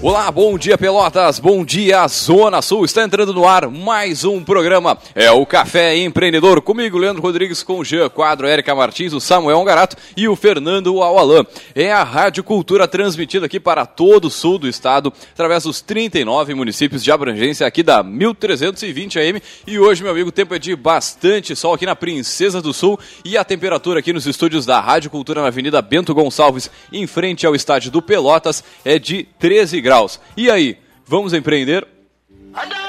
Olá, bom dia Pelotas, bom dia Zona Sul. Está entrando no ar mais um programa. É o Café Empreendedor. Comigo, Leandro Rodrigues, com o Jean Quadro, Érica Martins, o Samuel Garato e o Fernando Aualan. É a Rádio Cultura transmitida aqui para todo o sul do estado, através dos 39 municípios de abrangência aqui da 1320 AM. E hoje, meu amigo, o tempo é de bastante sol aqui na Princesa do Sul e a temperatura aqui nos estúdios da Rádio Cultura na Avenida Bento Gonçalves, em frente ao estádio do Pelotas, é de 13 graus graus. E aí, vamos empreender? É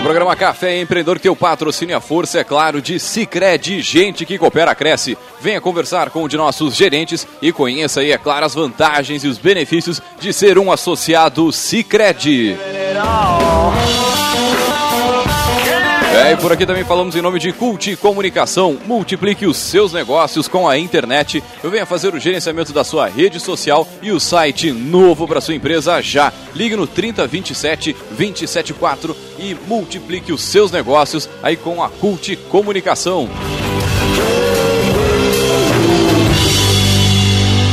o programa Café Empreendedor que o patrocínio a força, é claro, de Cicred, gente que coopera, cresce. Venha conversar com um de nossos gerentes e conheça aí, é claro, as vantagens e os benefícios de ser um associado Cicred. É, e por aqui também falamos em nome de Cult Comunicação. Multiplique os seus negócios com a internet. Venha fazer o gerenciamento da sua rede social e o site novo para sua empresa já. Ligue no 3027 274 e multiplique os seus negócios aí com a Cult Comunicação.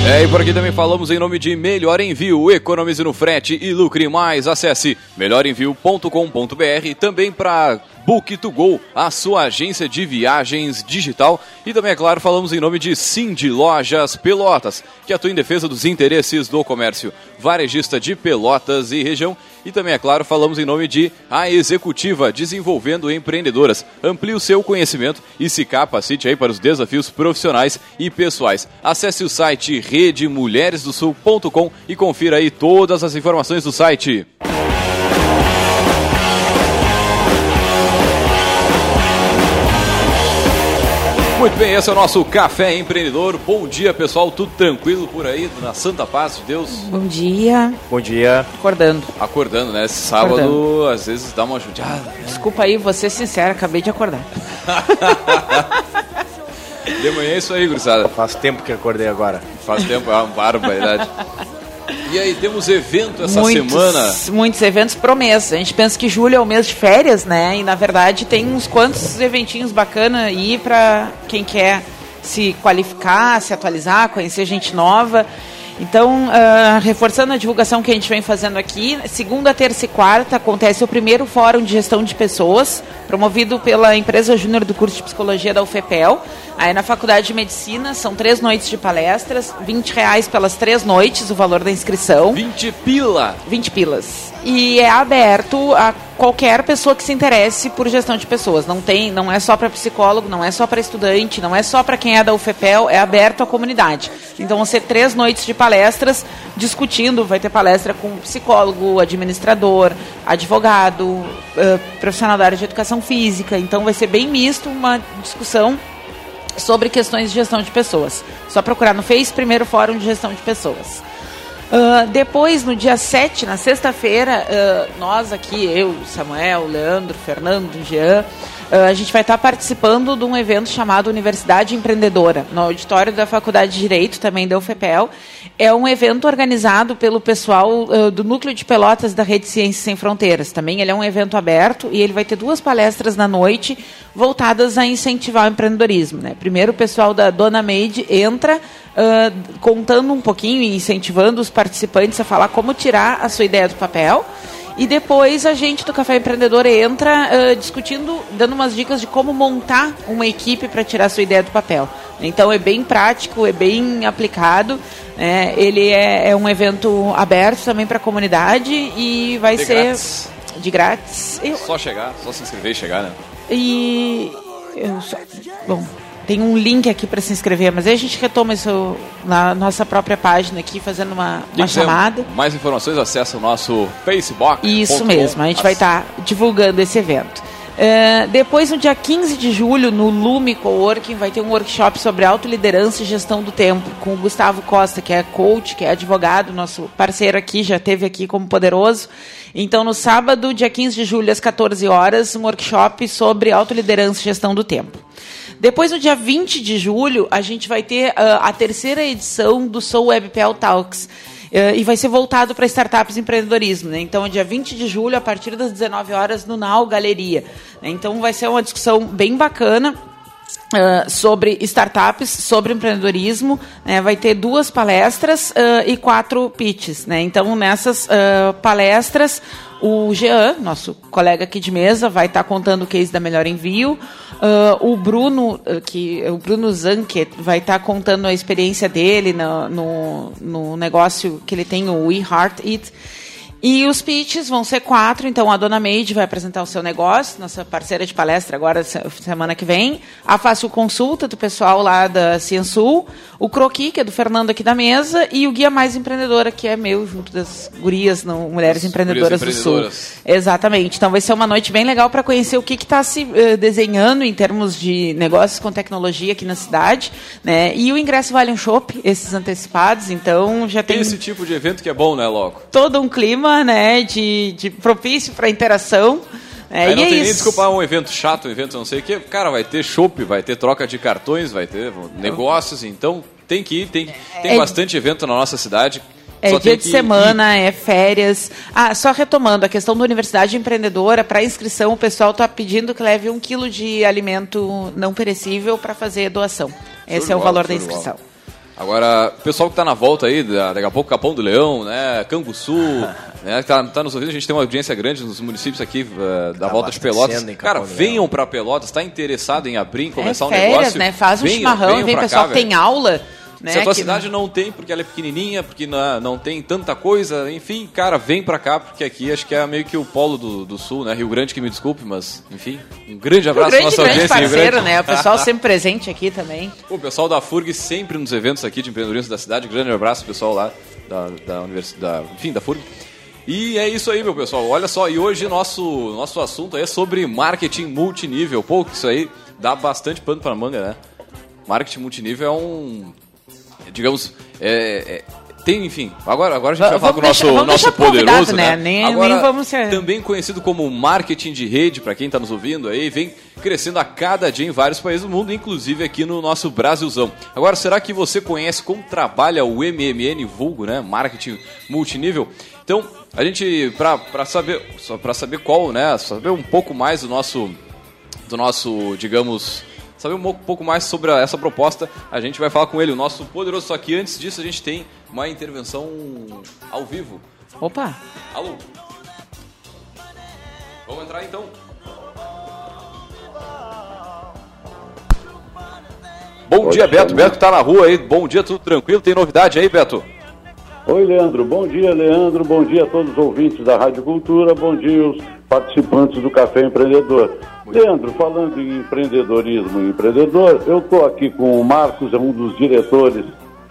É, e por aqui também falamos em nome de Melhor Envio. Economize no frete e lucre mais. Acesse melhorenvio.com.br também para Book2Go, a sua agência de viagens digital. E também, é claro, falamos em nome de Cindy Lojas Pelotas, que atua em defesa dos interesses do comércio varejista de Pelotas e região. E também, é claro, falamos em nome de A Executiva, desenvolvendo empreendedoras. Amplie o seu conhecimento e se capacite aí para os desafios profissionais e pessoais. Acesse o site redemulheresdosul.com e confira aí todas as informações do site. Muito bem, esse é o nosso Café Empreendedor. Bom dia, pessoal. Tudo tranquilo por aí, na Santa Paz de Deus? Bom dia. Bom dia. Acordando. Acordando, né? Esse sábado, Acordando. às vezes, dá uma judiada. Né? Desculpa aí, vou ser sincero, acabei de acordar. de manhã é isso aí, gurizada. Faz tempo que acordei agora. Faz tempo, é uma barbaridade. E aí, temos evento essa muitos, semana? Muitos eventos promessa. A gente pensa que julho é o mês de férias, né? E na verdade tem uns quantos eventinhos bacana aí para quem quer se qualificar, se atualizar, conhecer gente nova. Então, uh, reforçando a divulgação que a gente vem fazendo aqui, segunda, terça e quarta acontece o primeiro Fórum de Gestão de Pessoas, promovido pela empresa júnior do curso de Psicologia da UFPEL. Aí na Faculdade de Medicina são três noites de palestras, 20 reais pelas três noites, o valor da inscrição. 20 pila! 20 pilas. E é aberto a qualquer pessoa que se interesse por gestão de pessoas. Não tem, não é só para psicólogo, não é só para estudante, não é só para quem é da UFPEL, é aberto à comunidade. Então vão ser três noites de palestras discutindo, vai ter palestra com psicólogo, administrador, advogado, uh, profissional da área de educação física. Então vai ser bem misto, uma discussão sobre questões de gestão de pessoas. Só procurar no Face, primeiro Fórum de Gestão de Pessoas. Uh, depois, no dia 7, na sexta-feira, uh, nós aqui, eu, Samuel, Leandro, Fernando, Jean, uh, a gente vai estar participando de um evento chamado Universidade Empreendedora, no auditório da Faculdade de Direito, também da UFPEL. É um evento organizado pelo pessoal do Núcleo de Pelotas da Rede Ciências Sem Fronteiras. Também ele é um evento aberto e ele vai ter duas palestras na noite voltadas a incentivar o empreendedorismo. Né? Primeiro, o pessoal da Dona Made entra uh, contando um pouquinho e incentivando os participantes a falar como tirar a sua ideia do papel. E depois a gente do Café Empreendedor entra uh, discutindo, dando umas dicas de como montar uma equipe para tirar a sua ideia do papel. Então é bem prático, é bem aplicado. Né? ele é, é, um evento aberto também para a comunidade e vai de ser grátis. de grátis. Eu... Só chegar, só se inscrever e chegar, né? E eu só... bom, tem um link aqui para se inscrever, mas aí a gente retoma isso na nossa própria página aqui, fazendo uma, uma chamada. Mais informações, acessa o nosso Facebook. Isso mesmo, a gente vai estar tá divulgando esse evento. Uh, depois, no dia 15 de julho, no Lume Coworking, vai ter um workshop sobre autoliderança e gestão do tempo, com o Gustavo Costa, que é coach, que é advogado, nosso parceiro aqui, já teve aqui como poderoso. Então, no sábado, dia 15 de julho, às 14 horas, um workshop sobre autoliderança e gestão do tempo. Depois, no dia 20 de julho, a gente vai ter uh, a terceira edição do Soul WebPel Talks. Uh, e vai ser voltado para startups e empreendedorismo. Né? Então, dia 20 de julho, a partir das 19 horas, no Nau Galeria. Né? Então, vai ser uma discussão bem bacana. Uh, sobre startups, sobre empreendedorismo. Né? Vai ter duas palestras uh, e quatro pitches. Né? Então, nessas uh, palestras, o Jean, nosso colega aqui de mesa, vai estar tá contando o case da Melhor Envio. o Bruno, que, o Bruno Zanket, vai estar tá contando a experiência dele no, no, no negócio que ele tem, o We Heart It. E os pitches vão ser quatro, então a Dona Meide vai apresentar o seu negócio, nossa parceira de palestra agora semana que vem, a Fácil Consulta do pessoal lá da Ciensul, o Croqui, que é do Fernando aqui da mesa, e o Guia Mais Empreendedora, que é meu, junto das gurias, não, Mulheres As Empreendedoras do Sul. Exatamente. Então vai ser uma noite bem legal para conhecer o que está se uh, desenhando em termos de negócios com tecnologia aqui na cidade, né? E o ingresso vale um chopp, esses antecipados, então já tem... tem esse tipo de evento que é bom, né, Loco? Todo um clima clima né, de, de propício para interação. É, Aí não é tem isso. nem desculpa um evento chato, um evento não sei o que. Cara, vai ter chopp, vai ter troca de cartões, vai ter negócios, então tem que ir, tem, tem é, bastante evento na nossa cidade. É só dia de semana, ir. é férias. Ah, só retomando a questão da Universidade Empreendedora, para inscrição o pessoal está pedindo que leve um quilo de alimento não perecível para fazer doação. Esse é o valor da inscrição. Agora, o pessoal que está na volta aí, daqui a pouco Capão do Leão, né, Canguçu, né, que tá, tá nos ouvindo, a gente tem uma audiência grande nos municípios aqui uh, da tá volta de Pelotas. Cara, venham para Pelotas, está interessado em abrir, em começar é, um férias, negócio. né? Faz um venham, chimarrão, venham vem pessoal cá, que tem aula né, Se a tua cidade não... tem, porque ela é pequenininha, porque não, não tem tanta coisa, enfim, cara, vem pra cá, porque aqui acho que é meio que o polo do, do sul, né? Rio Grande, que me desculpe, mas, enfim, um grande abraço Rio grande, nossa grande audiência. parceiro, né? O pessoal sempre presente aqui também. O pessoal da FURG sempre nos eventos aqui de empreendedorismo da cidade. Grande abraço, pessoal lá da, da universidade, enfim, da FURG. E é isso aí, meu pessoal. Olha só, e hoje nosso, nosso assunto é sobre marketing multinível. Pô, isso aí dá bastante pano pra manga, né? Marketing multinível é um digamos, é, é, tem, enfim, agora, agora a gente vai falar com o nosso, deixar, nosso poderoso, né? né? Nem, agora, nem vamos ser... também conhecido como marketing de rede, para quem está nos ouvindo aí, vem crescendo a cada dia em vários países do mundo, inclusive aqui no nosso Brasilzão. Agora, será que você conhece como trabalha o MMN vulgo, né? Marketing multinível? Então, a gente, para saber, para saber qual, né? Saber um pouco mais do nosso, do nosso, digamos, saber um pouco mais sobre essa proposta, a gente vai falar com ele, o nosso poderoso. Só que antes disso, a gente tem uma intervenção ao vivo. Opa! Alô? Vamos entrar então. Bom Pode dia, Beto. Beto tá na rua aí. Bom dia, tudo tranquilo? Tem novidade aí, Beto? Oi, Leandro. Bom dia, Leandro. Bom dia a todos os ouvintes da Rádio Cultura. Bom dia os participantes do Café Empreendedor. Leandro, falando em empreendedorismo e empreendedor, eu estou aqui com o Marcos, é um dos diretores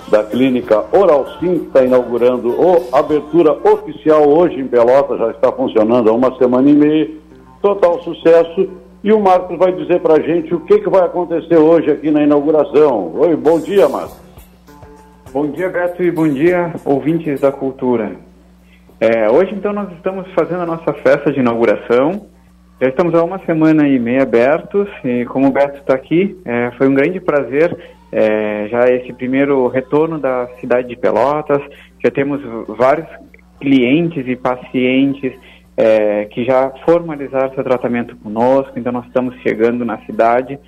da clínica Oral Sim, que está inaugurando a abertura oficial hoje em Pelotas, já está funcionando há uma semana e meia, total sucesso. E o Marcos vai dizer para a gente o que, que vai acontecer hoje aqui na inauguração. Oi, bom dia, Marcos. Bom dia, Beto, e bom dia, ouvintes da cultura. É, hoje, então, nós estamos fazendo a nossa festa de inauguração. Já estamos há uma semana e meia abertos e como o Beto está aqui, é, foi um grande prazer é, já esse primeiro retorno da cidade de Pelotas. Já temos vários clientes e pacientes é, que já formalizaram seu tratamento conosco, então nós estamos chegando na cidade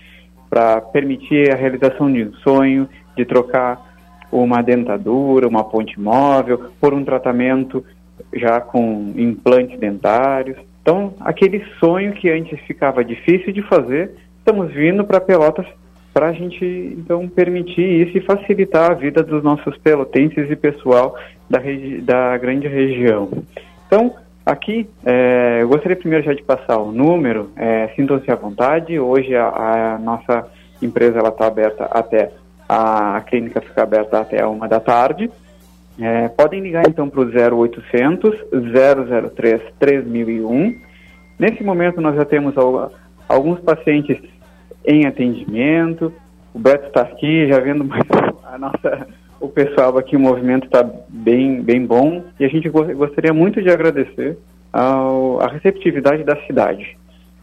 para permitir a realização de um sonho, de trocar uma dentadura, uma ponte móvel, por um tratamento já com implantes dentários. Então, aquele sonho que antes ficava difícil de fazer, estamos vindo para Pelotas para a gente então permitir isso e facilitar a vida dos nossos pelotenses e pessoal da, da grande região. Então, aqui, é, eu gostaria primeiro já de passar o número, é, sintam-se à vontade, hoje a, a nossa empresa está aberta até, a, a clínica fica aberta até uma da tarde, é, podem ligar então para o 0800 003 3001. Nesse momento nós já temos alguns pacientes em atendimento. O Beto está aqui, já vendo mais a nossa, o pessoal aqui, o movimento está bem, bem bom. E a gente gostaria muito de agradecer ao, a receptividade da cidade.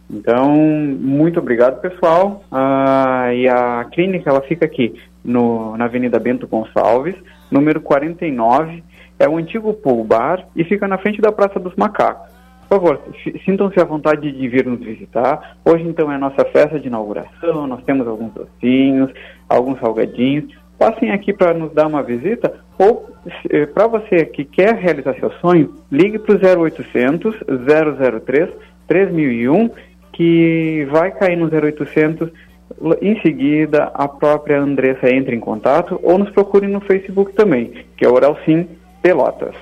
Então, muito obrigado, pessoal. Ah, e a clínica ela fica aqui no, na Avenida Bento Gonçalves, número 49, É o antigo Pool Bar e fica na frente da Praça dos Macacos. Por favor, sintam-se à vontade de vir nos visitar. Hoje, então, é a nossa festa de inauguração. Nós temos alguns docinhos, alguns salgadinhos. Passem aqui para nos dar uma visita ou, eh, para você que quer realizar seu sonho, ligue para o 0800 003 3001 que vai cair no 0800. Em seguida, a própria Andressa entra em contato ou nos procure no Facebook também, que é Oral Sim Pelotas.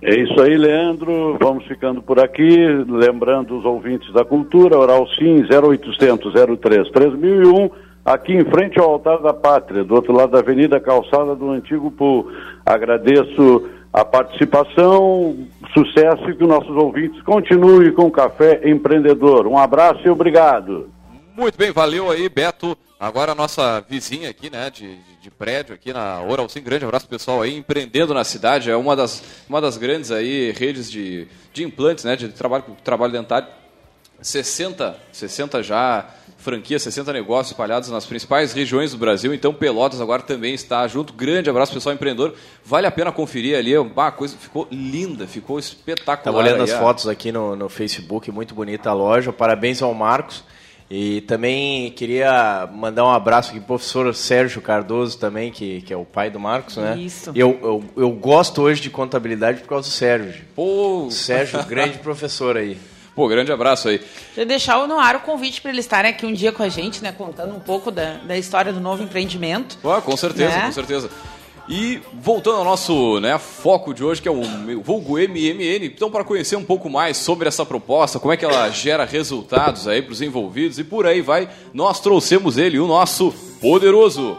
É isso aí, Leandro. Vamos ficando por aqui. Lembrando os ouvintes da cultura, Oral Sim 0800 03 3001, aqui em frente ao Altar da Pátria, do outro lado da Avenida Calçada do Antigo Pool. Agradeço a participação, sucesso e que nossos ouvintes continuem com o Café Empreendedor. Um abraço e obrigado. Muito bem, valeu aí, Beto. Agora a nossa vizinha aqui, né, de, de prédio aqui na Oral Sim, grande abraço pessoal aí, empreendendo na cidade, é uma das, uma das grandes aí redes de, de implantes, né, de trabalho, trabalho dentário. 60, 60 já franquias, 60 negócios espalhados nas principais regiões do Brasil. Então Pelotas agora também está junto. Grande abraço pessoal empreendedor. Vale a pena conferir ali, a coisa ficou linda, ficou espetacular. Estava olhando as fotos aqui no, no Facebook, muito bonita a loja. Parabéns ao Marcos. E também queria mandar um abraço aqui pro professor Sérgio Cardoso também, que, que é o pai do Marcos, né? Isso. Eu, eu, eu gosto hoje de contabilidade por causa do Sérgio. Pô, Sérgio, grande professor aí. Pô, grande abraço aí. Eu deixar no ar o convite para eles estarem aqui um dia com a gente, né? Contando um pouco da, da história do novo empreendimento. Ah, com certeza, Né? com certeza. E voltando ao nosso né, foco de hoje, que é o meu- vulgo MMN, então para conhecer um pouco mais sobre essa proposta, como é que ela gera resultados aí para os envolvidos e por aí vai, nós trouxemos ele, o nosso poderoso.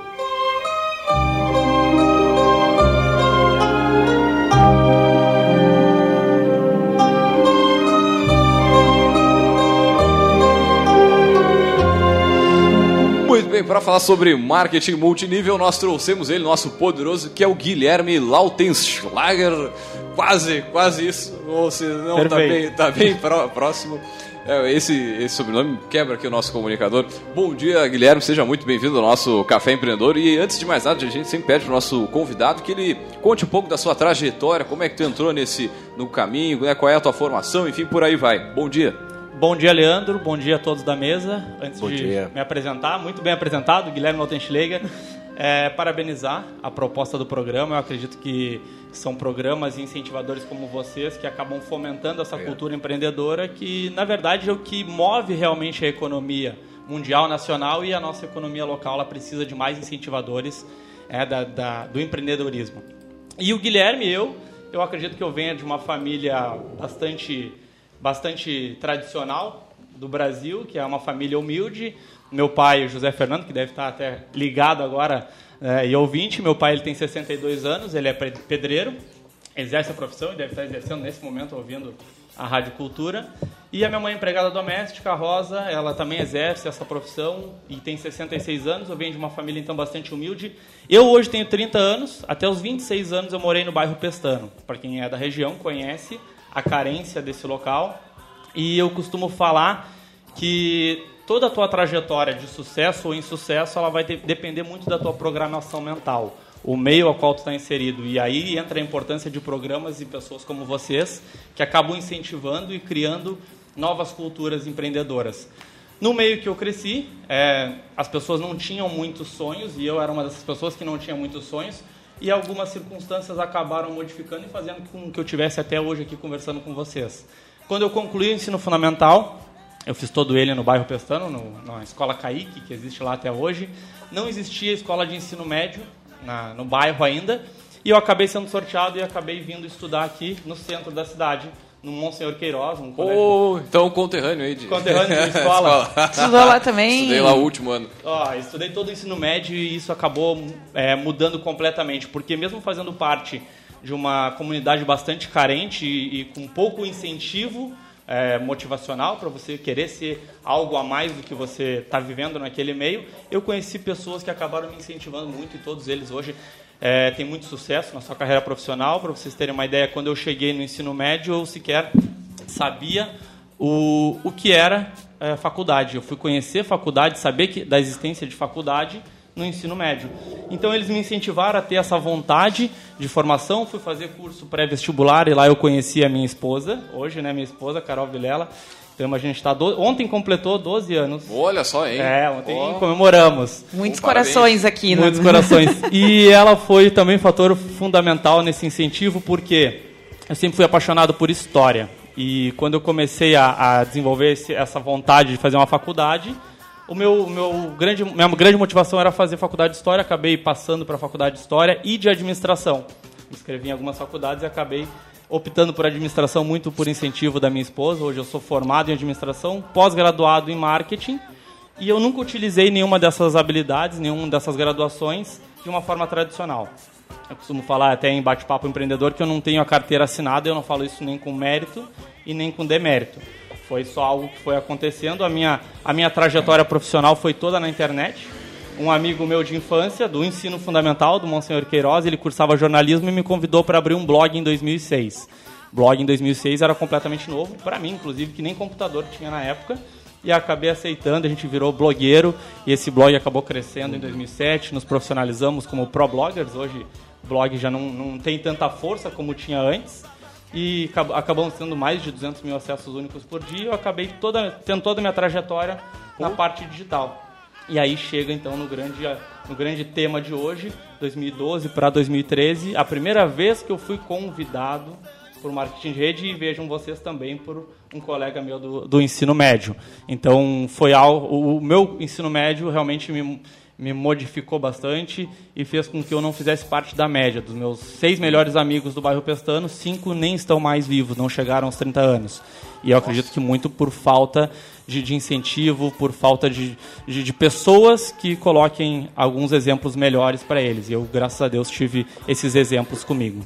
Bem, para falar sobre marketing multinível, nós trouxemos ele, nosso poderoso, que é o Guilherme Lautenschlager. Quase, quase isso. Ou se não, tá bem, tá bem pró- próximo. É, esse, esse sobrenome quebra aqui o nosso comunicador. Bom dia, Guilherme, seja muito bem-vindo ao nosso Café Empreendedor. E antes de mais nada, a gente sempre pede para o nosso convidado que ele conte um pouco da sua trajetória, como é que tu entrou nesse no caminho, né, qual é a tua formação, enfim, por aí vai. Bom dia. Bom dia, Leandro. Bom dia a todos da mesa. Antes Bom de dia. me apresentar, muito bem apresentado, Guilherme Lautenschläger. É, parabenizar a proposta do programa. Eu acredito que são programas e incentivadores como vocês que acabam fomentando essa cultura empreendedora que, na verdade, é o que move realmente a economia mundial, nacional e a nossa economia local. Ela precisa de mais incentivadores é, da- da- do empreendedorismo. E o Guilherme, eu, eu acredito que eu venha de uma família bastante, bastante tradicional do Brasil, que é uma família humilde. Meu pai, José Fernando, que deve estar até ligado agora é, e ouvinte, meu pai ele tem 62 anos, ele é pedreiro, exerce a profissão e deve estar exercendo nesse momento ouvindo a Rádio Cultura. E a minha mãe é empregada doméstica, a Rosa, ela também exerce essa profissão e tem 66 anos. Eu venho de uma família então bastante humilde. Eu hoje tenho 30 anos, até os 26 anos eu morei no bairro Pestano. Para quem é da região conhece a carência desse local. E eu costumo falar que toda a tua trajetória de sucesso ou insucesso, ela vai de- depender muito da tua programação mental, o meio ao qual tu está inserido. E aí entra a importância de programas e pessoas como vocês, que acabam incentivando e criando novas culturas empreendedoras. No meio que eu cresci, é, as pessoas não tinham muitos sonhos, e eu era uma dessas pessoas que não tinha muitos sonhos, e algumas circunstâncias acabaram modificando e fazendo com que eu tivesse até hoje aqui conversando com vocês. Quando eu concluí o ensino fundamental, eu fiz todo ele no bairro Pestano, no, na escola Caíque, que existe lá até hoje. Não existia escola de ensino médio na- no bairro ainda. E eu acabei sendo sorteado e acabei vindo estudar aqui no centro da cidade, no Monsenhor Queiroz, um colégio Ô, então conterrâneo aí de. Conterrâneo de escola. Estudou lá também? Estudei lá o último ano. Ó, estudei todo o ensino médio e isso acabou é, mudando completamente, porque mesmo fazendo parte de uma comunidade bastante carente e, e com pouco incentivo é, motivacional para você querer ser algo a mais do que você está vivendo naquele meio, eu conheci pessoas que acabaram me incentivando muito e todos eles hoje é, têm muito sucesso na sua carreira profissional. Para vocês terem uma ideia, quando eu cheguei no ensino médio, eu sequer sabia o, o que era é, faculdade. Eu fui conhecer faculdade, saber que, da existência de faculdade no ensino médio. Então eles me incentivaram a ter essa vontade de formação, fui fazer curso pré-vestibular e lá eu conheci a minha esposa, hoje, né, minha esposa, Carol Vilela. Então a gente está do... ontem completou 12 anos. Olha só, hein? É, ontem oh. comemoramos. Muitos corações aqui, né? Muitos corações. e ela foi também fator fundamental nesse incentivo porque eu sempre fui apaixonado por história. E quando eu comecei a, a desenvolver esse, essa vontade de fazer uma faculdade, o meu, meu grande, minha grande motivação era fazer faculdade de História, acabei passando para a faculdade de História e de Administração. Me inscrevi em algumas faculdades e acabei optando por administração muito por incentivo da minha esposa. Hoje eu sou formado em administração, pós-graduado em marketing, e eu nunca utilizei nenhuma dessas habilidades, nenhuma dessas graduações de uma forma tradicional. Eu costumo falar até em bate-papo empreendedor que eu não tenho a carteira assinada, eu não falo isso nem com mérito e nem com demérito. Foi só algo que foi acontecendo. A minha, a minha trajetória profissional foi toda na internet. Um amigo meu de infância, do ensino fundamental, do Monsenhor Queiroz, ele cursava jornalismo e me convidou para abrir um blog em 2006. blog em 2006 era completamente novo, para mim, inclusive, que nem computador tinha na época. E acabei aceitando, a gente virou blogueiro e esse blog acabou crescendo em 2007. Nos profissionalizamos como pro-bloggers. Hoje blog já não, não tem tanta força como tinha antes. E acabamos tendo mais de 200 mil acessos únicos por dia. Eu acabei toda, tendo toda a minha trajetória na parte digital. E aí chega então no grande, no grande tema de hoje, 2012 para 2013, a primeira vez que eu fui convidado por marketing de rede e vejam vocês também por um colega meu do, do ensino médio. Então foi algo, o meu ensino médio realmente me, me modificou bastante e fez com que eu não fizesse parte da média. Dos meus seis melhores amigos do bairro Pestano, cinco nem estão mais vivos, não chegaram aos 30 anos. E eu acredito que muito por falta de, de incentivo, por falta de, de, de, pessoas que coloquem alguns exemplos melhores para eles. E eu, graças a Deus, tive esses exemplos comigo.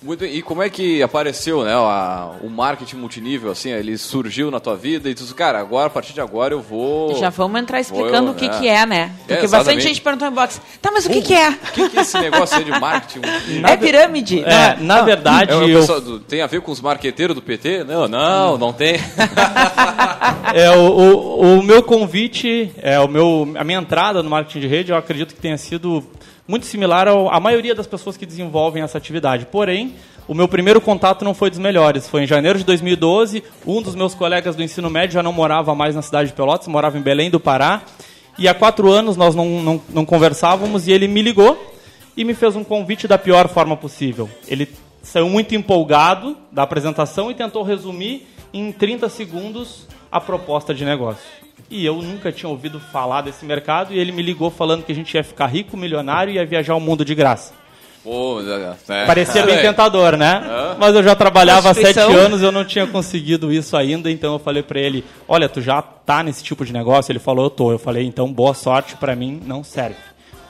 Muito bem. E como é que apareceu né, a, o marketing multinível, assim, ele surgiu na tua vida e tu disse, cara, agora, a partir de agora eu vou... Já vamos entrar explicando eu, o que, é. que é, né? É, Porque é, bastante gente perguntou em box, tá, mas o que, uh, que é? O que, que é esse negócio aí de marketing É pirâmide? É, não, na verdade... É, eu... tem a ver com os marqueteiros do PT? Não, não, não tem. é, o, o, o meu convite, é, o meu, a minha entrada no marketing de rede, eu acredito que tenha sido muito similar à maioria das pessoas que desenvolvem essa atividade. Porém, o meu primeiro contato não foi dos melhores. Foi em janeiro de 2012. Um dos meus colegas do ensino médio já não morava mais na cidade de Pelotas, morava em Belém do Pará. E há quatro anos nós não, não, não conversávamos e ele me ligou e me fez um convite da pior forma possível. Ele saiu muito empolgado da apresentação e tentou resumir em 30 segundos a proposta de negócio. E eu nunca tinha ouvido falar desse mercado e ele me ligou falando que a gente ia ficar rico, milionário e ia viajar o mundo de graça. Pô, é. Parecia bem tentador, né? Mas eu já trabalhava há sete anos, eu não tinha conseguido isso ainda, então eu falei para ele, olha, tu já tá nesse tipo de negócio? Ele falou, eu tô. Eu falei, então boa sorte, para mim não serve.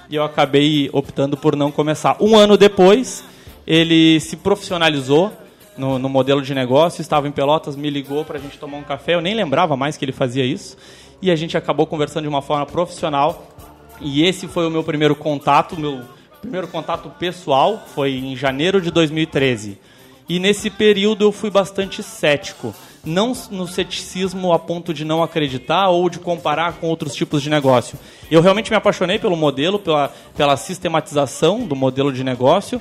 E eu acabei optando por não começar. Um ano depois, ele se profissionalizou no, no modelo de negócio, estava em Pelotas, me ligou para a gente tomar um café, eu nem lembrava mais que ele fazia isso e a gente acabou conversando de uma forma profissional. E esse foi o meu primeiro contato, meu primeiro contato pessoal foi em janeiro de 2013. E nesse período eu fui bastante cético. Não no ceticismo a ponto de não acreditar ou de comparar com outros tipos de negócio. Eu realmente me apaixonei pelo modelo, pela, pela sistematização do modelo de negócio,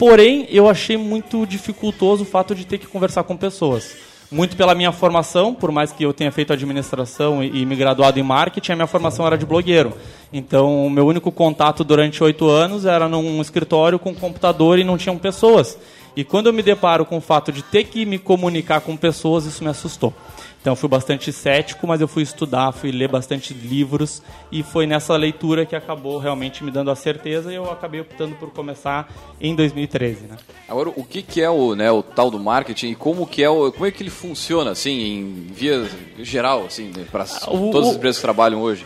porém eu achei muito dificultoso o fato de ter que conversar com pessoas muito pela minha formação, por mais que eu tenha feito administração e, e me graduado em marketing, a minha formação era de blogueiro. Então, o meu único contato durante oito anos era num escritório com computador e não tinham pessoas. E quando eu me deparo com o fato de ter que me comunicar com pessoas, isso me assustou. Então fui bastante cético, mas eu fui estudar, fui ler bastante livros e foi nessa leitura que acabou realmente me dando a certeza e eu acabei optando por começar em 2013, né? Agora, o que, que é o, né, o tal do marketing e como que é o, como é que ele funciona assim em via geral assim né, para todas as empresas que trabalham hoje?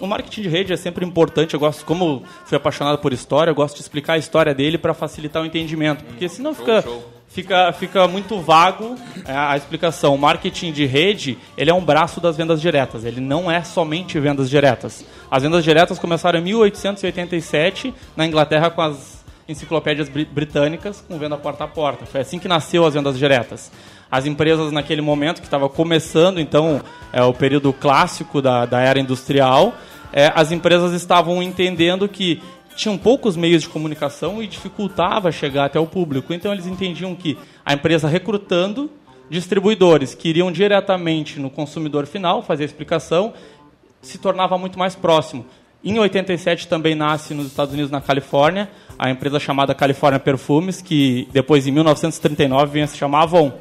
O marketing de rede é sempre importante. Eu gosto, como fui apaixonado por história, eu gosto de explicar a história dele para facilitar o entendimento, porque senão show, fica show fica, fica muito vago é, a explicação. O marketing de rede ele é um braço das vendas diretas. Ele não é somente vendas diretas. As vendas diretas começaram em 1887 na Inglaterra com as enciclopédias britânicas com venda porta a porta. Foi assim que nasceu as vendas diretas. As empresas naquele momento que estava começando, então, é o período clássico da, da era industrial, é, as empresas estavam entendendo que tinham poucos meios de comunicação e dificultava chegar até o público. Então eles entendiam que a empresa recrutando distribuidores que iriam diretamente no consumidor final fazer a explicação se tornava muito mais próximo. Em 87 também nasce nos Estados Unidos, na Califórnia, a empresa chamada California Perfumes, que depois em 1939 vinha se chamar Avon.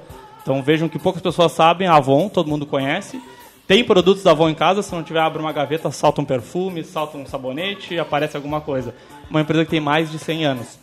Então vejam que poucas pessoas sabem, a Avon todo mundo conhece. Tem produtos da Avon em casa, se não tiver, abre uma gaveta, salta um perfume, salta um sabonete, aparece alguma coisa. Uma empresa que tem mais de 100 anos.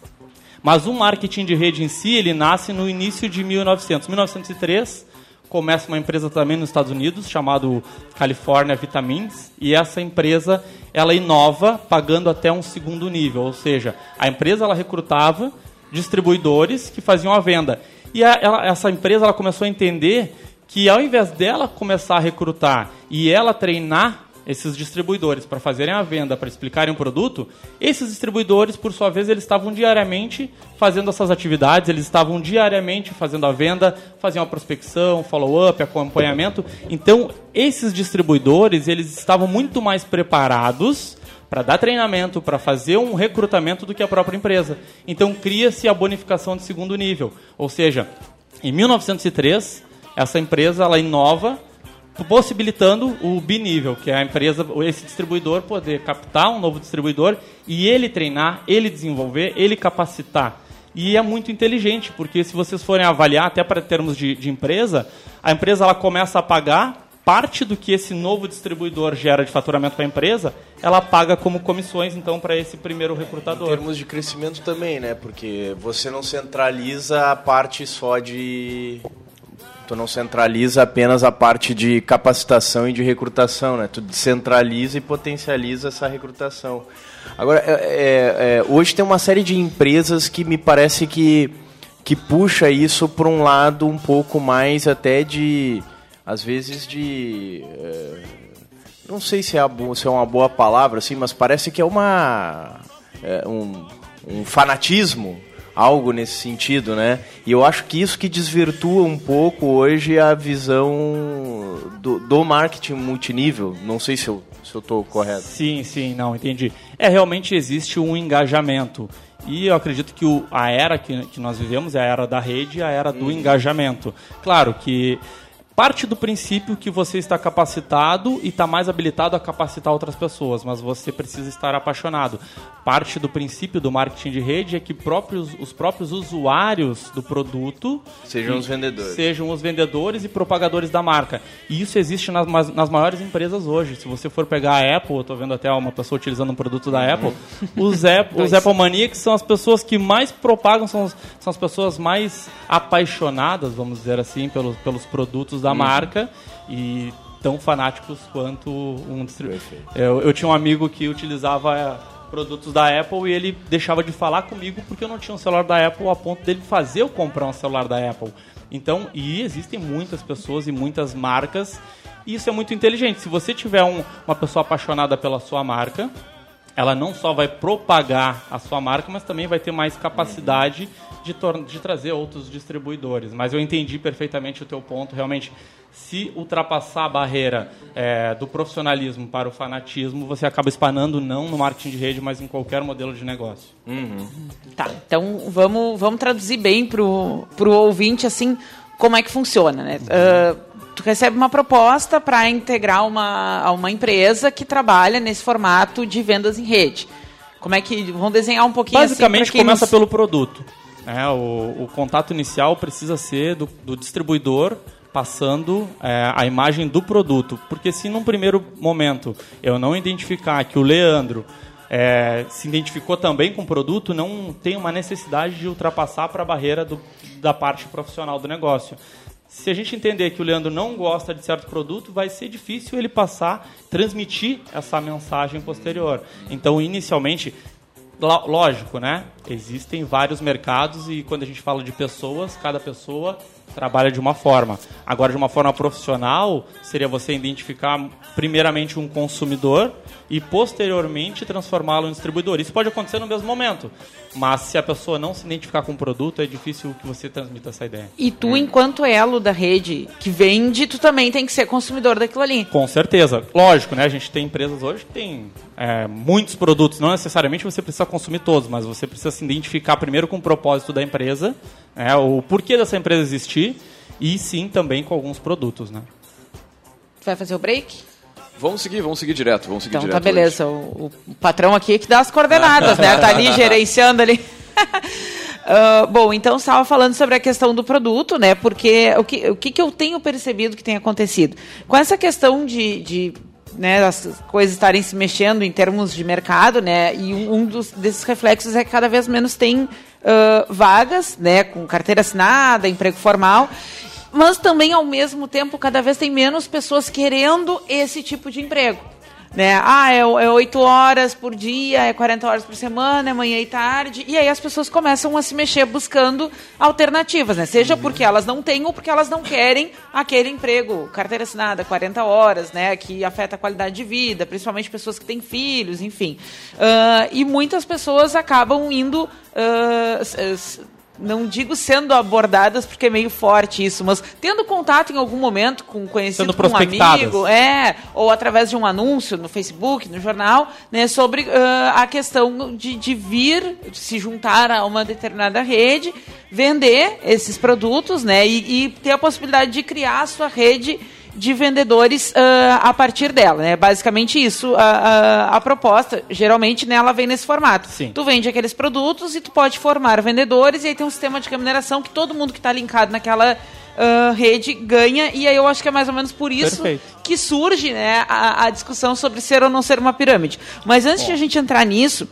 Mas o marketing de rede em si, ele nasce no início de 1900. 1903, começa uma empresa também nos Estados Unidos, chamado California Vitamins, e essa empresa, ela inova pagando até um segundo nível, ou seja, a empresa ela recrutava distribuidores que faziam a venda. E a, ela, essa empresa ela começou a entender que ao invés dela começar a recrutar e ela treinar esses distribuidores para fazerem a venda, para explicarem o produto, esses distribuidores, por sua vez, eles estavam diariamente fazendo essas atividades, eles estavam diariamente fazendo a venda, faziam a prospecção, follow-up, acompanhamento. Então, esses distribuidores, eles estavam muito mais preparados para dar treinamento, para fazer um recrutamento do que a própria empresa. Então, cria-se a bonificação de segundo nível. Ou seja, em 1903, essa empresa ela inova possibilitando o binível, que é a empresa, esse distribuidor poder captar um novo distribuidor e ele treinar, ele desenvolver, ele capacitar. E é muito inteligente, porque se vocês forem avaliar, até para termos de, de empresa, a empresa ela começa a pagar parte do que esse novo distribuidor gera de faturamento para a empresa, ela paga como comissões, então, para esse primeiro recrutador. Em termos de crescimento também, né? Porque você não centraliza a parte só de tu não centraliza apenas a parte de capacitação e de recrutação, né? Tu descentraliza e potencializa essa recrutação. Agora, é, é, é, hoje tem uma série de empresas que me parece que, que puxa isso para um lado um pouco mais até de, às vezes de... É, não sei se é, se é uma boa palavra, assim, mas parece que é uma... É, um, um fanatismo algo nesse sentido, né? E eu acho que isso que desvirtua um pouco hoje a visão do, do marketing multinível. Não sei se eu se eu estou correto. Sim, sim, não, entendi. É, realmente existe um engajamento. E eu acredito que o, a era que, que nós vivemos é a era da rede, a era do hum. engajamento. Claro que parte do princípio que você está capacitado e está mais habilitado a capacitar outras pessoas, mas você precisa estar apaixonado. Parte do princípio do marketing de rede é que próprios, os próprios usuários do produto sejam os vendedores. Sejam os vendedores e propagadores da marca. E isso existe nas, nas maiores empresas hoje. Se você for pegar a Apple, eu estou vendo até uma pessoa utilizando um produto da Apple, os, Apple, os Apple Maniacs são as pessoas que mais propagam, são, são as pessoas mais apaixonadas, vamos dizer assim, pelos, pelos produtos da da uhum. marca e tão fanáticos quanto um distribuidor. Eu, eu tinha um amigo que utilizava produtos da Apple e ele deixava de falar comigo porque eu não tinha um celular da Apple a ponto dele fazer eu comprar um celular da Apple. Então, e existem muitas pessoas e muitas marcas e isso é muito inteligente. Se você tiver um, uma pessoa apaixonada pela sua marca, ela não só vai propagar a sua marca, mas também vai ter mais capacidade de, de trazer outros distribuidores. Mas eu entendi perfeitamente o teu ponto. Realmente, se ultrapassar a barreira é, do profissionalismo para o fanatismo, você acaba espanando não no marketing de rede, mas em qualquer modelo de negócio. Uhum. Tá, então vamos, vamos traduzir bem para o ouvinte assim como é que funciona, né? Uhum. Uh, tu recebe uma proposta para integrar uma, uma empresa que trabalha nesse formato de vendas em rede. Como é que vão desenhar um pouquinho assim Basicamente assim, começa nos... pelo produto. É, o, o, contato inicial precisa ser do, do distribuidor passando é, a imagem do produto. Porque se num primeiro momento eu não identificar que o Leandro é, se identificou também com o produto, não tem uma necessidade de ultrapassar para a barreira do, da parte profissional do negócio. Se a gente entender que o Leandro não gosta de certo produto, vai ser difícil ele passar, transmitir essa mensagem posterior. Então, inicialmente, lógico, né? Existem vários mercados e quando a gente fala de pessoas, cada pessoa trabalha de uma forma. Agora, de uma forma profissional, seria você identificar primeiramente um consumidor e posteriormente transformá-lo em distribuidor. Isso pode acontecer no mesmo momento, mas se a pessoa não se identificar com o produto, é difícil que você transmita essa ideia. E tu, enquanto elo da rede que vende, tu também tem que ser consumidor daquilo ali. Com certeza. Lógico, né? A gente tem empresas hoje que tem é, muitos produtos. Não necessariamente você precisa consumir todos, mas você precisa se identificar primeiro com o propósito da empresa, né? o porquê dessa empresa existir e sim também com alguns produtos, né? Tu vai fazer o break? Vamos seguir, vamos seguir direto, vamos seguir Então direto. tá beleza. O, o patrão aqui é que dá as coordenadas, né? Tá ali gerenciando ali. Ah, bom, então estava falando sobre a questão do produto, né? Porque o que, o que, que eu tenho percebido que tem acontecido? Com essa questão de, de né, as coisas estarem se mexendo em termos de mercado, né? E um, dos, desses reflexos é que cada vez menos tem ah, vagas, né? Com carteira assinada, emprego formal. Mas também, ao mesmo tempo, cada vez tem menos pessoas querendo esse tipo de emprego. Né? Ah, é, é 8 horas por dia, é 40 horas por semana, é manhã e tarde. E aí as pessoas começam a se mexer buscando alternativas, né? Seja porque elas não têm ou porque elas não querem aquele emprego, carteira assinada, 40 horas, né? Que afeta a qualidade de vida, principalmente pessoas que têm filhos, enfim. Ah, e muitas pessoas acabam indo. s- não digo sendo abordadas porque é meio forte isso, mas tendo contato em algum momento com um conhecido, com um amigo, é, ou através de um anúncio no Facebook, no jornal, né, sobre ah, a questão de, de vir, de se juntar a uma determinada rede, vender esses produtos, né, e, e ter a possibilidade de criar a sua rede de vendedores ah, a partir dela, né? Basicamente isso, a, a, a proposta, geralmente, né, ela vem nesse formato. Sim. Tu vende aqueles produtos e tu pode formar vendedores e aí tem um sistema de remuneração que todo mundo que está linkado naquela ah, rede ganha e aí eu acho que é mais ou menos por isso Perfeito. que surge, né, a, a discussão sobre ser ou não ser uma pirâmide. Mas antes de a gente entrar nisso,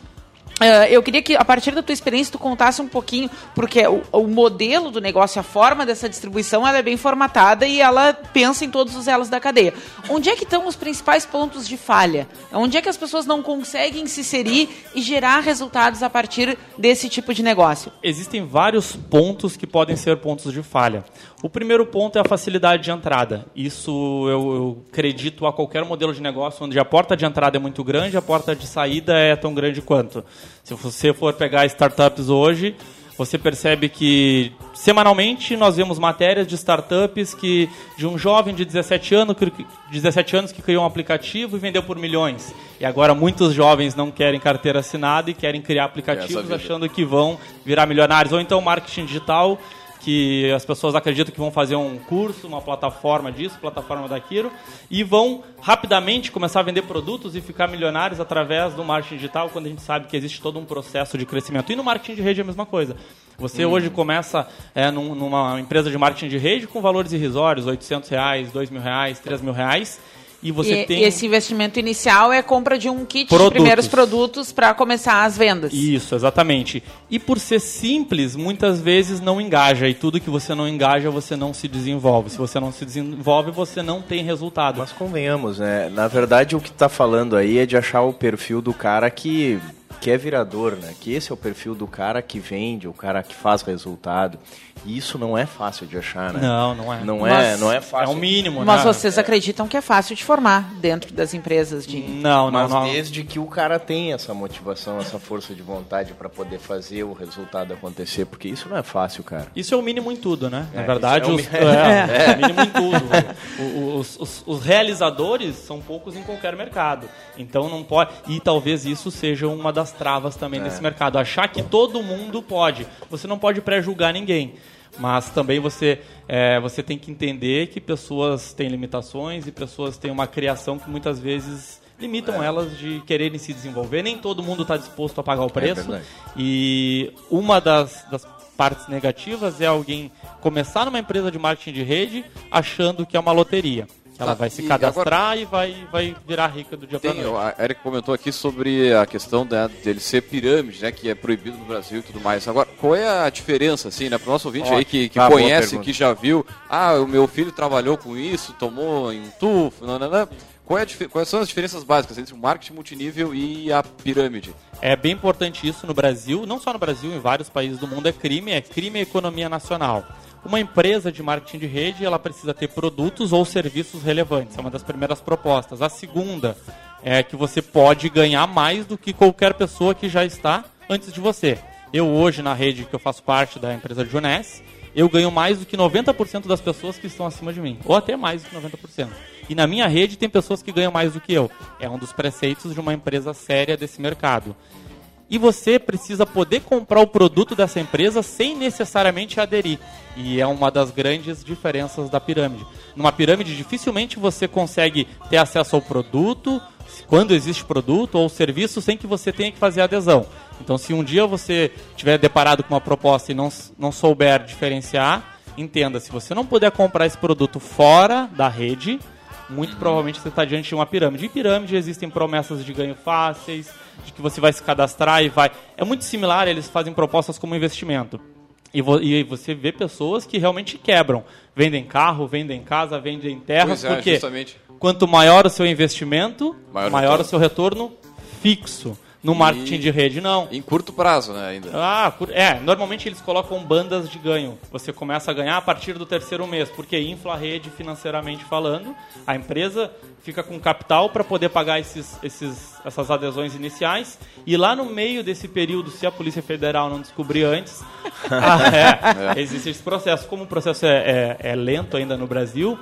ah, eu queria que, a partir da tua experiência, tu contasse um pouquinho, porque o, o modelo do negócio, a forma dessa distribuição, ela é bem formatada e ela pensa em todos os elos da cadeia. Onde é que estão os principais pontos de falha? Onde é que as pessoas não conseguem se inserir e gerar resultados a partir desse tipo de negócio? Existem vários pontos que podem ser pontos de falha. O primeiro ponto é a facilidade de entrada. Isso eu, eu acredito a qualquer modelo de negócio onde a porta de entrada é muito grande, a porta de saída é tão grande quanto. Se você for pegar startups hoje, você percebe que semanalmente nós vemos matérias de startups que de um jovem de 17 anos, que- 17 anos que criou um aplicativo e vendeu por milhões. E agora muitos jovens não querem carteira assinada e querem criar aplicativos achando que vão virar milionários. Ou então marketing digital, que as pessoas acreditam que vão fazer um curso, uma plataforma disso, plataforma daquilo, e vão rapidamente começar a vender produtos e ficar milionários através do marketing digital, quando a gente sabe que existe todo um processo de crescimento. E no marketing de rede é a mesma coisa. Você hoje começa é, num- numa empresa de marketing de rede com valores irrisórios, 800 reais, 2 mil reais, 3 mil reais, e você e, tem... e esse investimento inicial é a compra de um kit de Produtos. primeiros produtos para começar as vendas. Isso, exatamente. E por ser simples, muitas vezes não engaja. E tudo que você não engaja, você não se desenvolve. Se você não se desenvolve, você não tem resultado. Mas convenhamos, né? Na verdade, o que tá falando aí é de achar o perfil do cara que, que é virador, né? Que esse é o perfil do cara que vende, o cara que faz resultado. E isso não é fácil de achar, né? Não, não é. Não Mas é, não é É fácil. o mínimo, Mas né? vocês acreditam que é fácil de formar dentro das empresas de. Não, não, Mas não. desde que o cara tem essa motivação, essa força de vontade para poder fazer o resultado acontecer, porque isso não é fácil, cara. Isso é o mínimo em tudo, né? Na É, verdade, isso é o os, mi- é, é o mínimo em tudo. Os, os- os realizadores são poucos em qualquer mercado. Então não pode. E talvez isso seja uma das travas também desse mercado. Achar que todo mundo pode. Você não pode pré-julgar ninguém. Mas também você, é, você tem que entender que pessoas têm limitações e pessoas têm uma criação que muitas vezes limitam elas de quererem se desenvolver. Nem todo mundo está disposto a pagar o preço. verdade. E uma das, das partes negativas é alguém começar numa empresa de marketing de rede achando que é uma loteria. Ela Tá, vai se e cadastrar e vai, vai virar rica do dia para Tem, noite. a Eric comentou aqui sobre a questão da- dele ser pirâmide, né, que é proibido no Brasil e tudo mais. Agora, qual é a diferença, assim, né, para o nosso ouvinte aí que, que Ah, conhece, que já viu, ah, o meu filho trabalhou com isso, tomou em tufo, nananã. Qual é a dife- quais são as diferenças básicas entre o marketing multinível e a pirâmide? É bem importante isso no Brasil, não só no Brasil, em vários países do mundo é crime, é crime e economia nacional. Uma empresa de marketing de rede, ela precisa ter produtos ou serviços relevantes, é uma das primeiras propostas. A segunda é que você pode ganhar mais do que qualquer pessoa que já está antes de você. Eu hoje, na rede que eu faço parte da empresa de Juness, eu ganho mais do que 90% das pessoas que estão acima de mim. Ou até mais do que 90%. E na minha rede tem pessoas que ganham mais do que eu. É um dos preceitos de uma empresa séria desse mercado. E você precisa poder comprar o produto dessa empresa sem necessariamente aderir. E é uma das grandes diferenças da pirâmide. Numa pirâmide, dificilmente você consegue ter acesso ao produto, quando existe produto ou serviço, sem que você tenha que fazer adesão. Então, se um dia você tiver deparado com uma proposta e não, não souber diferenciar, entenda, se você não puder comprar esse produto fora da rede, muito provavelmente você está diante de uma pirâmide. Em pirâmide existem promessas de ganho fáceis, de que você vai se cadastrar e vai. É muito similar, eles fazem propostas como investimento. E, vo e você vê pessoas que realmente quebram. Vendem carro, vendem casa, vendem terras, é, porque justamente. quanto maior o seu investimento, maior, maior o seu retorno fixo. No marketing e... de rede, não. Em curto prazo, né, ainda. Ah, é. Normalmente eles colocam bandas de ganho. Você começa a ganhar a partir do terceiro mês, porque infla a rede financeiramente falando. A empresa fica com capital para poder pagar esses, esses, essas adesões iniciais. E lá no meio desse período, se a Polícia Federal não descobrir antes, ah, é, existe esse processo. Como o processo é, é, é lento ainda no Brasil,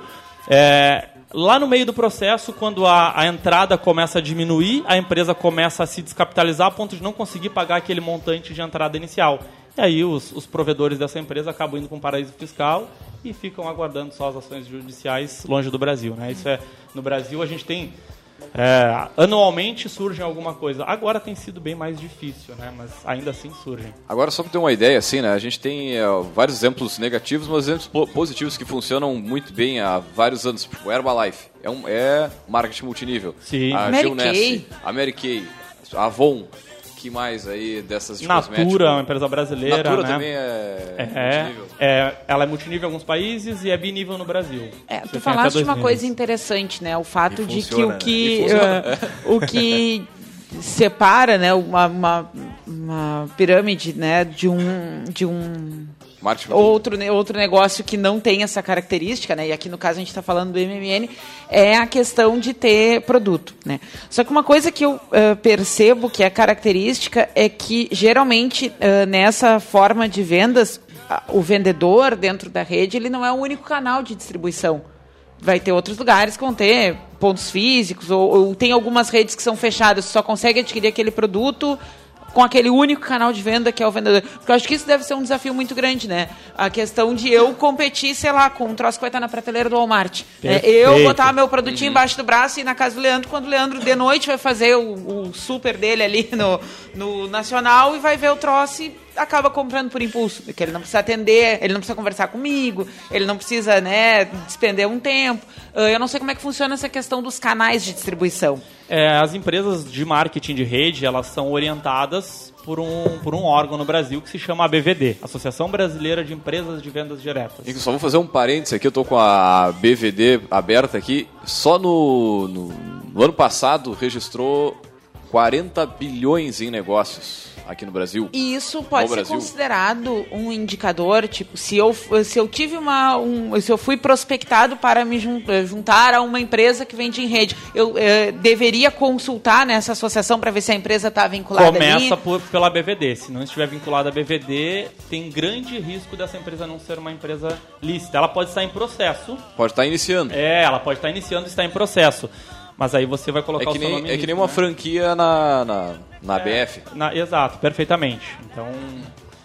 é, Lá no meio do processo, quando a, a, entrada começa a diminuir, a empresa começa a se descapitalizar a ponto de não conseguir pagar aquele montante de entrada inicial. E aí os, os provedores dessa empresa acabam indo para um paraíso fiscal e ficam aguardando só as ações judiciais longe do Brasil. Né? Isso é, no Brasil a gente tem é, anualmente surge alguma coisa. Agora tem sido bem mais difícil, né? Mas ainda assim surgem. Agora, só para ter uma ideia, assim, né? A gente tem é, vários exemplos negativos, mas exemplos positivos que funcionam muito bem há vários anos. Tipo, Herbalife. É, um, é marketing multinível. Sim. A Mary Kay. A Mary Kay. A Avon que mais aí dessas de Natura, cosmético? uma empresa brasileira. Natura né? também é, é, multinível. É, ela é multinível em alguns países e é binível no Brasil. É, tu falaste de uma coisa interessante, né? O fato de que o que, uh, o que separa, né, uma, uma, uma pirâmide, né, de um de um outro, outro negócio que não tem essa característica, né? E aqui no caso a gente está falando do MMN, é a questão de ter produto, né? Só que uma coisa que eu uh, percebo que é característica é que geralmente uh, nessa forma de vendas, uh, o vendedor dentro da rede ele não é o único canal de distribuição. Vai ter outros lugares que vão ter pontos físicos, ou, ou tem algumas redes que são fechadas, só consegue adquirir aquele produto com aquele único canal de venda que é o vendedor. Porque eu acho que isso deve ser um desafio muito grande, né? A questão de eu competir, sei lá, com um troço que vai estar na prateleira do Walmart. É, eu botar meu produtinho uhum. embaixo do braço e ir na casa do Leandro, quando o Leandro de noite vai fazer o, o super dele ali no, no Nacional e vai ver o troço e acaba comprando por impulso, que ele não precisa atender, ele não precisa conversar comigo, ele não precisa, né, despender um tempo. Ah, eu não sei como é que funciona essa questão dos canais de distribuição. É, as empresas de marketing de rede, elas são orientadas por um, por um órgão no Brasil que se chama ABVD, Associação Brasileira de Empresas de Vendas Diretas. E só vou fazer um parênteses aqui, eu estou com a BVD aberta aqui. Só no, no, no ano passado registrou 40 bilhões em negócios aqui no Brasil. E isso pode ser Brasil. considerado um indicador, tipo, se eu, se eu tive uma. Um, se eu fui prospectado para me juntar a uma empresa que vende em rede, eu eh, deveria consultar nessa associação para ver se a empresa está vinculada Começa? Por, pela BVD. Se não estiver vinculada à BVD, tem grande risco dessa empresa não ser uma empresa lícita. Ela pode estar em processo. Pode estar iniciando. É, ela pode estar iniciando e estar em processo. Mas aí você vai colocar é que o seu nem, nome É risco, que nem uma né? franquia na, na, na é, BF. Na, exato, perfeitamente. Então,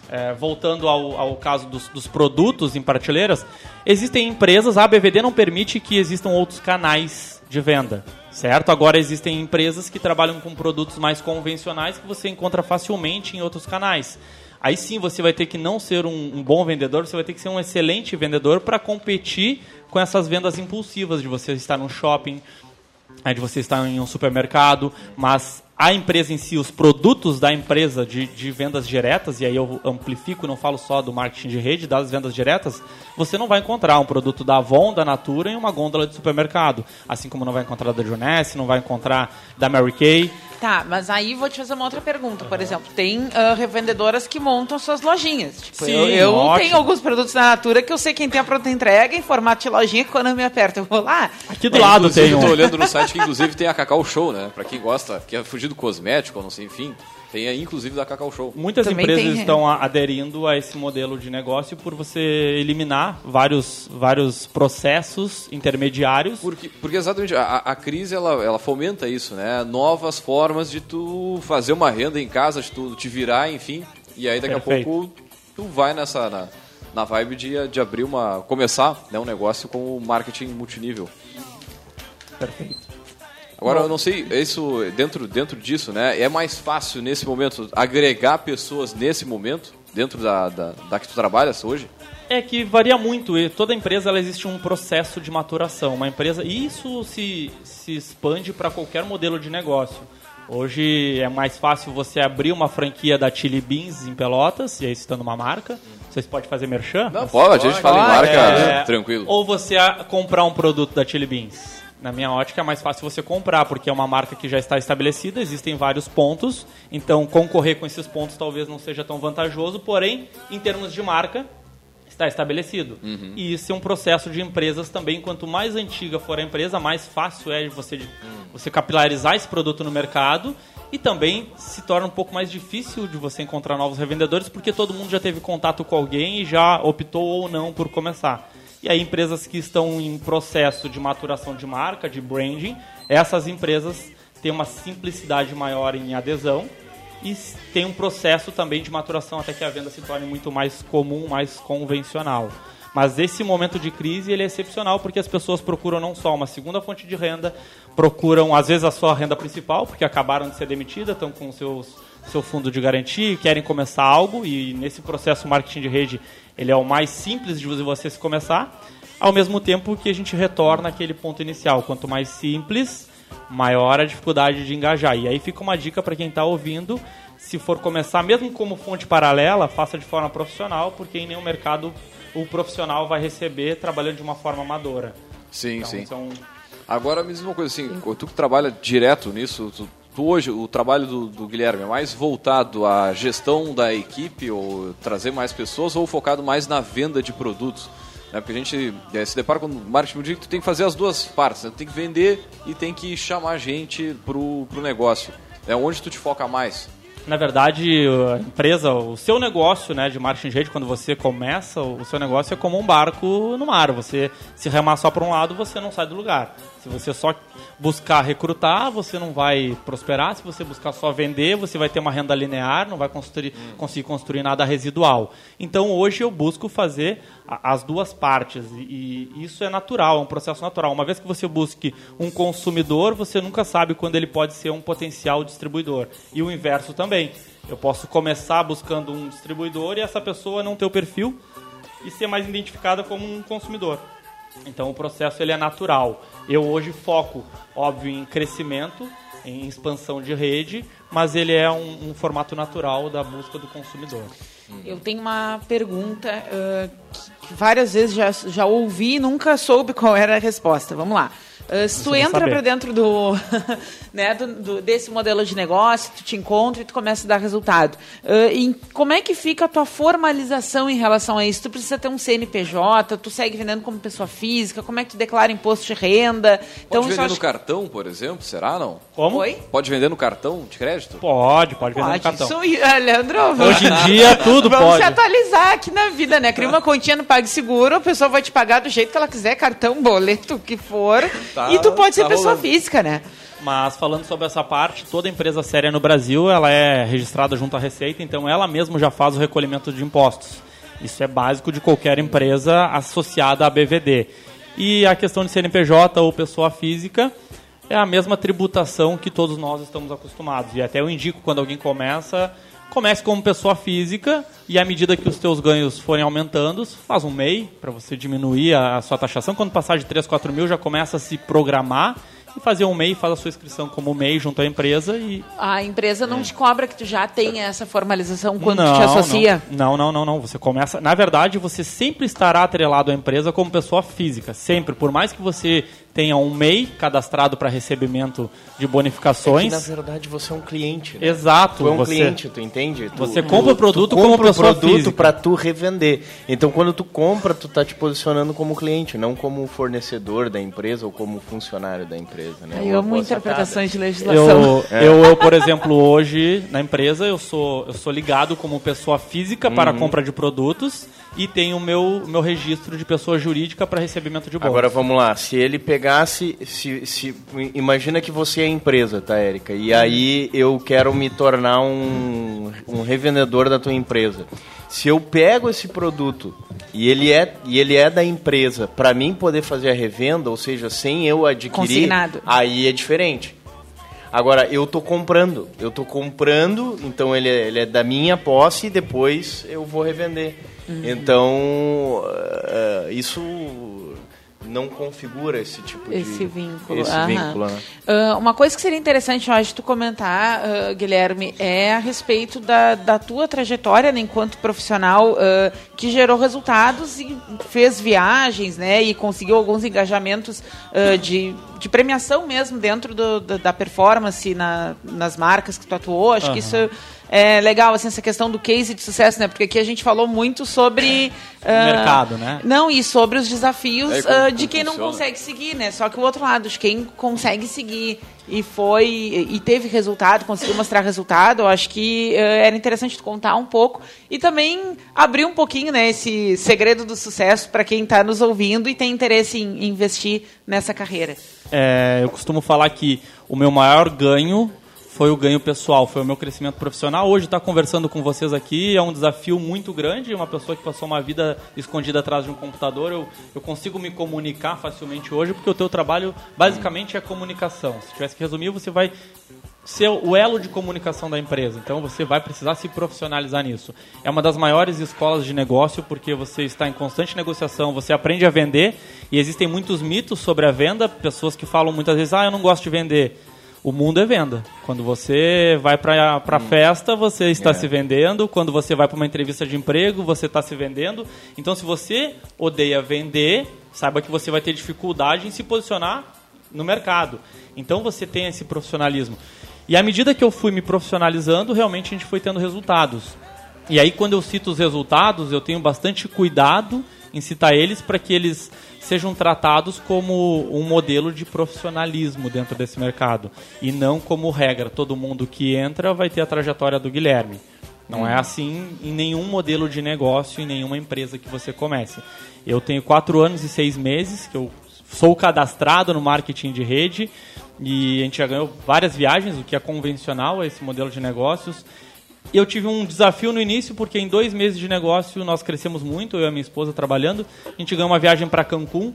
é, voltando ao, ao caso dos, dos, produtos em prateleiras, existem empresas, a BVD não permite que existam outros canais de venda, certo? Agora existem empresas que trabalham com produtos mais convencionais que você encontra facilmente em outros canais. Aí sim você vai ter que não ser um, um bom vendedor, você vai ter que ser um excelente vendedor para competir com essas vendas impulsivas de você estar no shopping, é de você estar em um supermercado, mas a empresa em si, os produtos da empresa de, de, vendas diretas, e aí eu amplifico, não falo só do marketing de rede, das vendas diretas, você não vai encontrar um produto da Avon, da Natura em uma gôndola de supermercado. Assim como não vai encontrar da Juness, não vai encontrar da Mary Kay. Tá, mas aí vou te fazer uma outra pergunta. Por exemplo, tem ah, revendedoras que montam suas lojinhas. Tipo, Sim, eu, eu ótimo. tenho alguns produtos da Natura que eu sei quem tem a pronta entrega em formato de lojinha que quando eu me aperto eu vou lá. Aqui do lado Inclusive, tem eu um. tô olhando no site que inclusive tem a Cacau Show, né? Pra quem gosta, quer fugir do cosmético, ou não sei, enfim. Tem aí inclusive da Cacau Show. Muitas Também empresas tem, é. estão aderindo a esse modelo de negócio por você eliminar vários, vários processos intermediários. Porque, porque exatamente, a, a crise ela, ela fomenta isso, né? Novas formas de tu fazer uma renda em casa, de tu te virar, enfim. E aí daqui Perfeito. a pouco tu vai nessa na, na vibe de, de abrir uma. começar né, um negócio com o marketing multinível. Perfeito. Agora eu não sei, isso dentro, dentro disso, né? É mais fácil nesse momento agregar pessoas nesse momento, dentro da, da, da que tu trabalhas hoje? É que varia muito. e Toda empresa ela existe um processo de maturação. Uma empresa e isso se, se expande para qualquer modelo de negócio. Hoje é mais fácil você abrir uma franquia da Chili Beans em Pelotas, e aí citando uma marca. Vocês podem fazer merchan? Não, pode, a gente fala em marca, É, tranquilo. Ou você comprar um produto da Chili Beans. Na minha ótica é mais fácil você comprar, porque é uma marca que já está estabelecida, existem vários pontos, então concorrer com esses pontos talvez não seja tão vantajoso, porém, em termos de marca, está estabelecido. E isso é um processo de empresas também, quanto mais antiga for a empresa, mais fácil é você, de- você capilarizar esse produto no mercado. E também se torna um pouco mais difícil de você encontrar novos revendedores, porque todo mundo já teve contato com alguém e já optou ou não por começar. E aí empresas que estão em processo de maturação de marca, de branding, essas empresas têm uma simplicidade maior em adesão e tem um processo também de maturação até que a venda se torne muito mais comum, mais convencional. Mas esse momento de crise ele é excepcional porque as pessoas procuram não só uma segunda fonte de renda, procuram às vezes a sua renda principal, porque acabaram de ser demitidas, estão com seus seu fundo de garantia, querem começar algo e nesse processo marketing de rede ele é o mais simples de você se começar, ao mesmo tempo que a gente retorna aquele ponto inicial. Quanto mais simples, maior a dificuldade de engajar. E aí fica uma dica para quem está ouvindo, se for começar, mesmo como fonte paralela, faça de forma profissional, porque em nenhum mercado o profissional vai receber trabalhando de uma forma amadora. Sim, Então, sim. são- Agora me diz uma coisa assim, tu que trabalha direto nisso, tu, tu hoje, o trabalho do, do Guilherme é mais voltado à gestão da equipe ou trazer mais pessoas ou focado mais na venda de produtos? Né? Porque a gente eh, se depara com o marketing multinível tu tem que fazer as duas partes, né? Tu tem que vender e tem que chamar gente pro, pro negócio. É onde tu te foca mais. Na verdade, a empresa, o seu negócio né, de marketing de rede, quando você começa, o seu negócio é como um barco no mar. Você se remar só para um lado, você não sai do lugar. Se você só buscar recrutar, você não vai prosperar. Se você buscar só vender, você vai ter uma renda linear, não vai construir, conseguir construir nada residual. Então, hoje eu busco fazer as duas partes. E, e isso é natural, é um processo natural. Uma vez que você busque um consumidor, você nunca sabe quando ele pode ser um potencial distribuidor. E o inverso também. Eu posso começar buscando um distribuidor e essa pessoa não ter o perfil e ser mais identificada como um consumidor. Então o processo ele é natural. Eu hoje foco, óbvio, em crescimento, em expansão de rede, mas ele é um, um formato natural da busca do consumidor. Eu tenho uma pergunta que, que várias vezes já, já ouvi e nunca soube qual era a resposta. Vamos lá. Ah, se tu entra para dentro do, né, do, do- desse modelo de negócio, tu te encontra e tu começa a dar resultado. Em- como é que fica a tua formalização em relação a isso? Tu precisa ter um CNPJ, tu segue vendendo como pessoa física, como é que tu declara imposto de renda? Pode isso vender eu no acho- cartão, por exemplo? Será não? Como? Oi? Pode vender no cartão de crédito? Pode, pode vender no Pode. cartão. Isso, ah, Leandro, Hoje em dia tudo Vamos pode. se atualizar aqui na vida, né? Cria uma continha no PagSeguro, a pessoa vai te pagar do jeito que ela quiser, cartão, boleto, o que for. Tá- e tu pode ser tá pessoa rolando. física, né? Mas falando sobre essa parte, toda empresa séria no Brasil ela é registrada junto à Receita, então ela mesma já faz o recolhimento de impostos. Isso é básico de qualquer empresa associada à BVD. E a questão de CNPJ ou pessoa física é a mesma tributação que todos nós estamos acostumados. E até eu indico quando alguém começa, comece como pessoa física e à medida que os teus ganhos forem aumentando, faz um MEI para você diminuir a, a sua taxação. Quando passar de 3, 4 mil, já começa a se programar e fazer um MEI, faz a sua inscrição como MEI junto à empresa e A empresa não te cobra que tu já tem essa formalização quando É. não, tu te associa. Não, não, não, não. Você começa. Na verdade, você sempre estará atrelado à empresa como pessoa física. Sempre. Por mais que você tenha um MEI cadastrado para recebimento de bonificações. É que, na verdade, você é um cliente. Né? Exato. Tu é um você, cliente, tu entende? Tu, você compra o produto tu como compra o produto para tu revender. Então, quando tu compra, tu tá te posicionando como cliente, não como fornecedor da empresa ou como funcionário da empresa. Né? Eu amo interpretações de Eu, legislação. eu, eu, por exemplo, hoje na empresa eu sou, eu sou ligado como pessoa física para a compra de produtos e tenho o meu, meu registro de pessoa jurídica para recebimento de bônus. Agora vamos lá, se ele pegasse, se, se, imagina que você é empresa, tá, Érica? E aí eu quero me tornar um, um revendedor da tua empresa. Se eu pego esse produto e ele é, e ele é da empresa, para mim poder fazer a revenda, ou seja, sem eu adquirir, Consignado. aí é diferente. Agora, eu tô comprando. Eu tô comprando, então ele é, ele é da minha posse e depois eu vou revender. Então, eh, isso não configura esse tipo de... Esse vínculo. Esse aham. vínculo, né? Ah, uma coisa que seria interessante, eu acho, tu comentar, ah, Guilherme, é a respeito da, da tua trajetória né, enquanto profissional ah, que gerou resultados e fez viagens, né? E conseguiu alguns engajamentos de, de premiação mesmo dentro do- da, da performance na- nas marcas que tu atuou. Acho que isso é legal, assim, essa questão do case de sucesso, né? Porque aqui a gente falou muito sobre... ah, Mercado, né? Não, e sobre os desafios É, como- como de quem não funciona. consegue seguir, né? Só que o outro lado, de quem consegue seguir e foi e teve resultado, conseguiu mostrar resultado, eu acho que eh, era interessante tu contar um pouco e também abrir um pouquinho, né, esse segredo do sucesso para quem está nos ouvindo e tem interesse em investir nessa carreira. É, eu costumo falar que o meu maior ganho foi o ganho pessoal, foi o meu crescimento profissional. Hoje estar conversando com vocês aqui é um desafio muito grande. Uma pessoa que passou uma vida escondida atrás de um computador, eu, eu consigo me comunicar facilmente hoje, porque o teu trabalho basicamente é comunicação. Se tivesse que resumir, você vai ser o elo de comunicação da empresa. Então você vai precisar se profissionalizar nisso. É uma das maiores escolas de negócio porque você está em constante negociação, você aprende a vender e existem muitos mitos sobre a venda, pessoas que falam muitas vezes: "Ah, eu não gosto de vender". O mundo é venda. Quando você vai para a festa, você está se vendendo. Quando você vai para uma entrevista de emprego, você está se vendendo. Então, se você odeia vender, saiba que você vai ter dificuldade em se posicionar no mercado. Então, você tem esse profissionalismo. E à medida que eu fui me profissionalizando, realmente a gente foi tendo resultados. E aí, quando eu cito os resultados, eu tenho bastante cuidado em citar eles para que eles sejam tratados como um modelo de profissionalismo dentro desse mercado e não como regra. Todo mundo que entra vai ter a trajetória do Guilherme. Não é assim em nenhum modelo de negócio, em nenhuma empresa que você comece. Eu tenho quatro anos e seis meses que eu sou cadastrado no marketing de rede e a gente já ganhou várias viagens, o que é convencional a esse modelo de negócios. Eu tive um desafio no início, porque em dois meses de negócio nós crescemos muito, eu e a minha esposa trabalhando. A gente ganhou uma viagem para Cancún,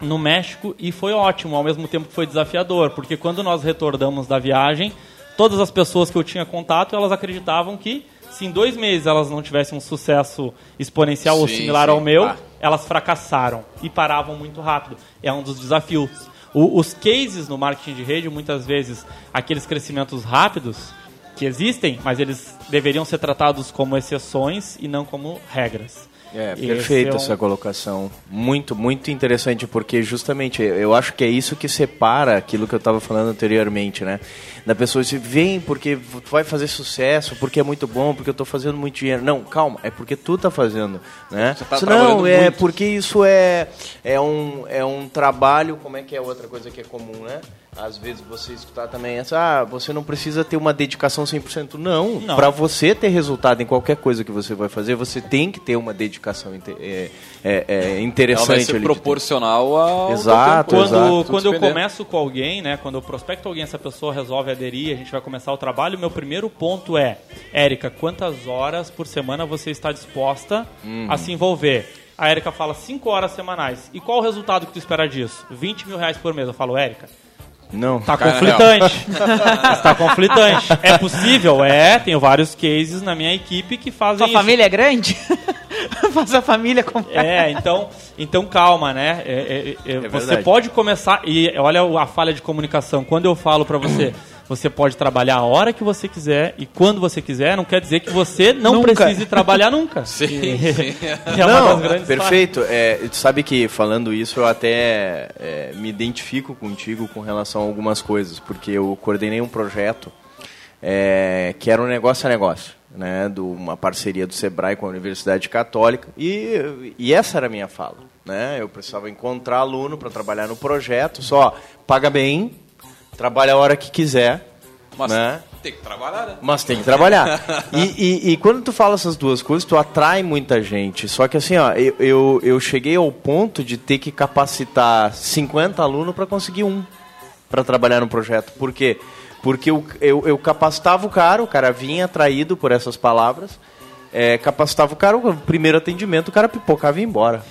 no México, e foi ótimo, ao mesmo tempo que foi desafiador, porque quando nós retornamos da viagem, todas as pessoas que eu tinha contato, elas acreditavam que se em dois meses elas não tivessem um sucesso exponencial ou Sim, similar sim. ao meu, Ah. elas fracassaram e paravam muito rápido. É um dos desafios. O- os cases no marketing de rede, muitas vezes, aqueles crescimentos rápidos que existem, mas eles deveriam ser tratados como exceções e não como regras. É, Esse perfeito é um- essa colocação. Muito, muito interessante, porque justamente eu acho que é isso que separa aquilo que eu estava falando anteriormente, né? Da pessoa se vem porque tu vai fazer sucesso, porque é muito bom, porque eu estou fazendo muito dinheiro. Não, calma, é porque tu tá fazendo, né? Você tá Isso não, é muito. porque isso é, é, um, é um trabalho, como é que é outra coisa que é comum, né? Às vezes você escutar também essa, ah, você não precisa ter uma dedicação 100%. Não, Não. para você ter resultado em qualquer coisa que você vai fazer, você tem que ter uma dedicação inte- é, é, é interessante. Ela vai ser proporcional ao Exato, tempo. Quando, exato. quando eu começo com alguém, né, quando eu prospecto alguém, essa pessoa resolve aderir, a gente vai começar o trabalho, meu primeiro ponto é, Érica, quantas horas por semana você está disposta Uhum. a se envolver? A Érica fala 5 horas semanais. E qual o resultado que tu espera disso? 20 mil reais por mês. Eu falo, Érica, Não. Tá Cara, conflitante. tá conflitante. É possível? É, tenho vários cases na minha equipe que fazem Sua isso. família é grande? Faz a família comprar. É, então, então calma, né? É, é, é, você verdade. pode começar e olha a falha de comunicação. Quando eu falo pra você, você pode trabalhar a hora que você quiser e quando você quiser, não quer dizer que você não Nunca. precise trabalhar nunca. Sim, sim. é uma Não, das grandes perfeito. É, tu sabe que falando isso eu até é, me identifico contigo com relação a algumas coisas, porque eu coordenei um projeto é, que era um negócio a negócio, né, de uma parceria do Sebrae com a Universidade Católica e, e essa era a minha fala, né? Eu precisava encontrar aluno para trabalhar no projeto, só paga bem, trabalha a hora que quiser, Mas né? tem que trabalhar, né? Mas tem que trabalhar. E, e- e quando tu fala essas duas coisas, tu atrai muita gente. Só que assim, ó, eu, eu, eu cheguei ao ponto de ter que capacitar 50 alunos para conseguir um para trabalhar no projeto. Por quê? Porque eu, eu, eu capacitava o cara, o cara vinha atraído por essas palavras, é, capacitava o cara, o primeiro atendimento, o cara pipocava e ia embora.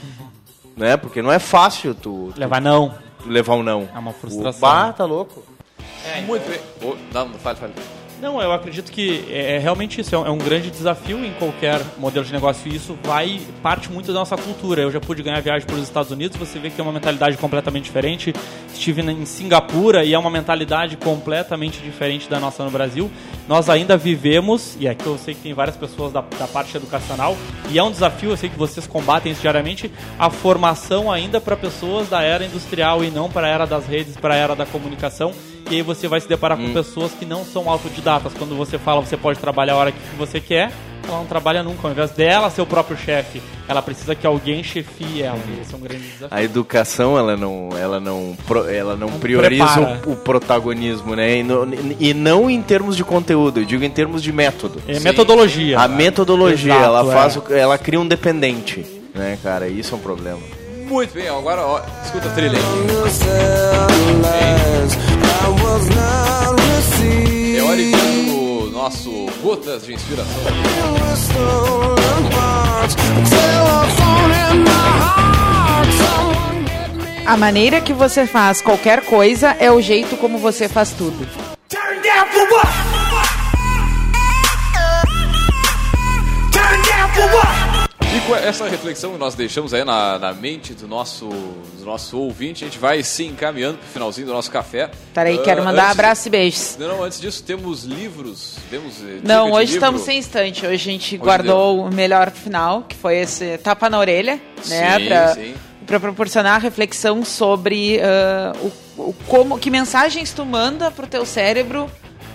Né? Porque não é fácil tu, tu Levar não. levar um não. É uma frustração. O bar tá louco. Muito bem. Ô, não, não, fale, fale. Não, eu acredito que é, é realmente isso, é um, é um grande desafio em qualquer modelo de negócio e isso vai, parte muito da nossa cultura. Eu já pude ganhar viagem para os Estados Unidos, você vê que é uma mentalidade completamente diferente. Estive em Singapura e é uma mentalidade completamente diferente da nossa no Brasil. Nós ainda vivemos, e aqui eu sei que tem várias pessoas da, da parte educacional, e é um desafio, eu sei que vocês combatem isso diariamente, a formação ainda para pessoas da era industrial e não para a era das redes, para a era da comunicação. E aí você vai se deparar com pessoas que não são autodidatas. Quando você fala você pode trabalhar a hora que você quer, ela não trabalha nunca. Ao invés dela ser o próprio chefe, ela precisa que alguém chefie ela. E esse é um grande desafio. A educação, ela não, ela não, ela não, prioriza prepara. o, o protagonismo, né? E, no- e não em termos de conteúdo, eu digo em termos de método. É metodologia. A metodologia, Exato, ela é. faz, o- ela cria um dependente, né, cara? Isso é um problema. Muito bem, agora ó, escuta a trilha aí. É hora o nosso Gotas de Inspiração. A maneira que você faz qualquer coisa é o jeito como você faz tudo. Com essa reflexão que nós deixamos aí na, na mente do nosso, do nosso ouvinte, a gente vai se encaminhando pro finalzinho do nosso café. Peraí, Ah, quero mandar antes- abraço e beijos. Não, não, antes disso temos livros. Temos, eh, Não, hoje estamos livro. sem instante. Hoje a gente guardou o melhor final, que foi esse tapa na orelha, né? Sim, pra, sim. pra proporcionar reflexão sobre ah, o, o como, que mensagens tu manda pro teu cérebro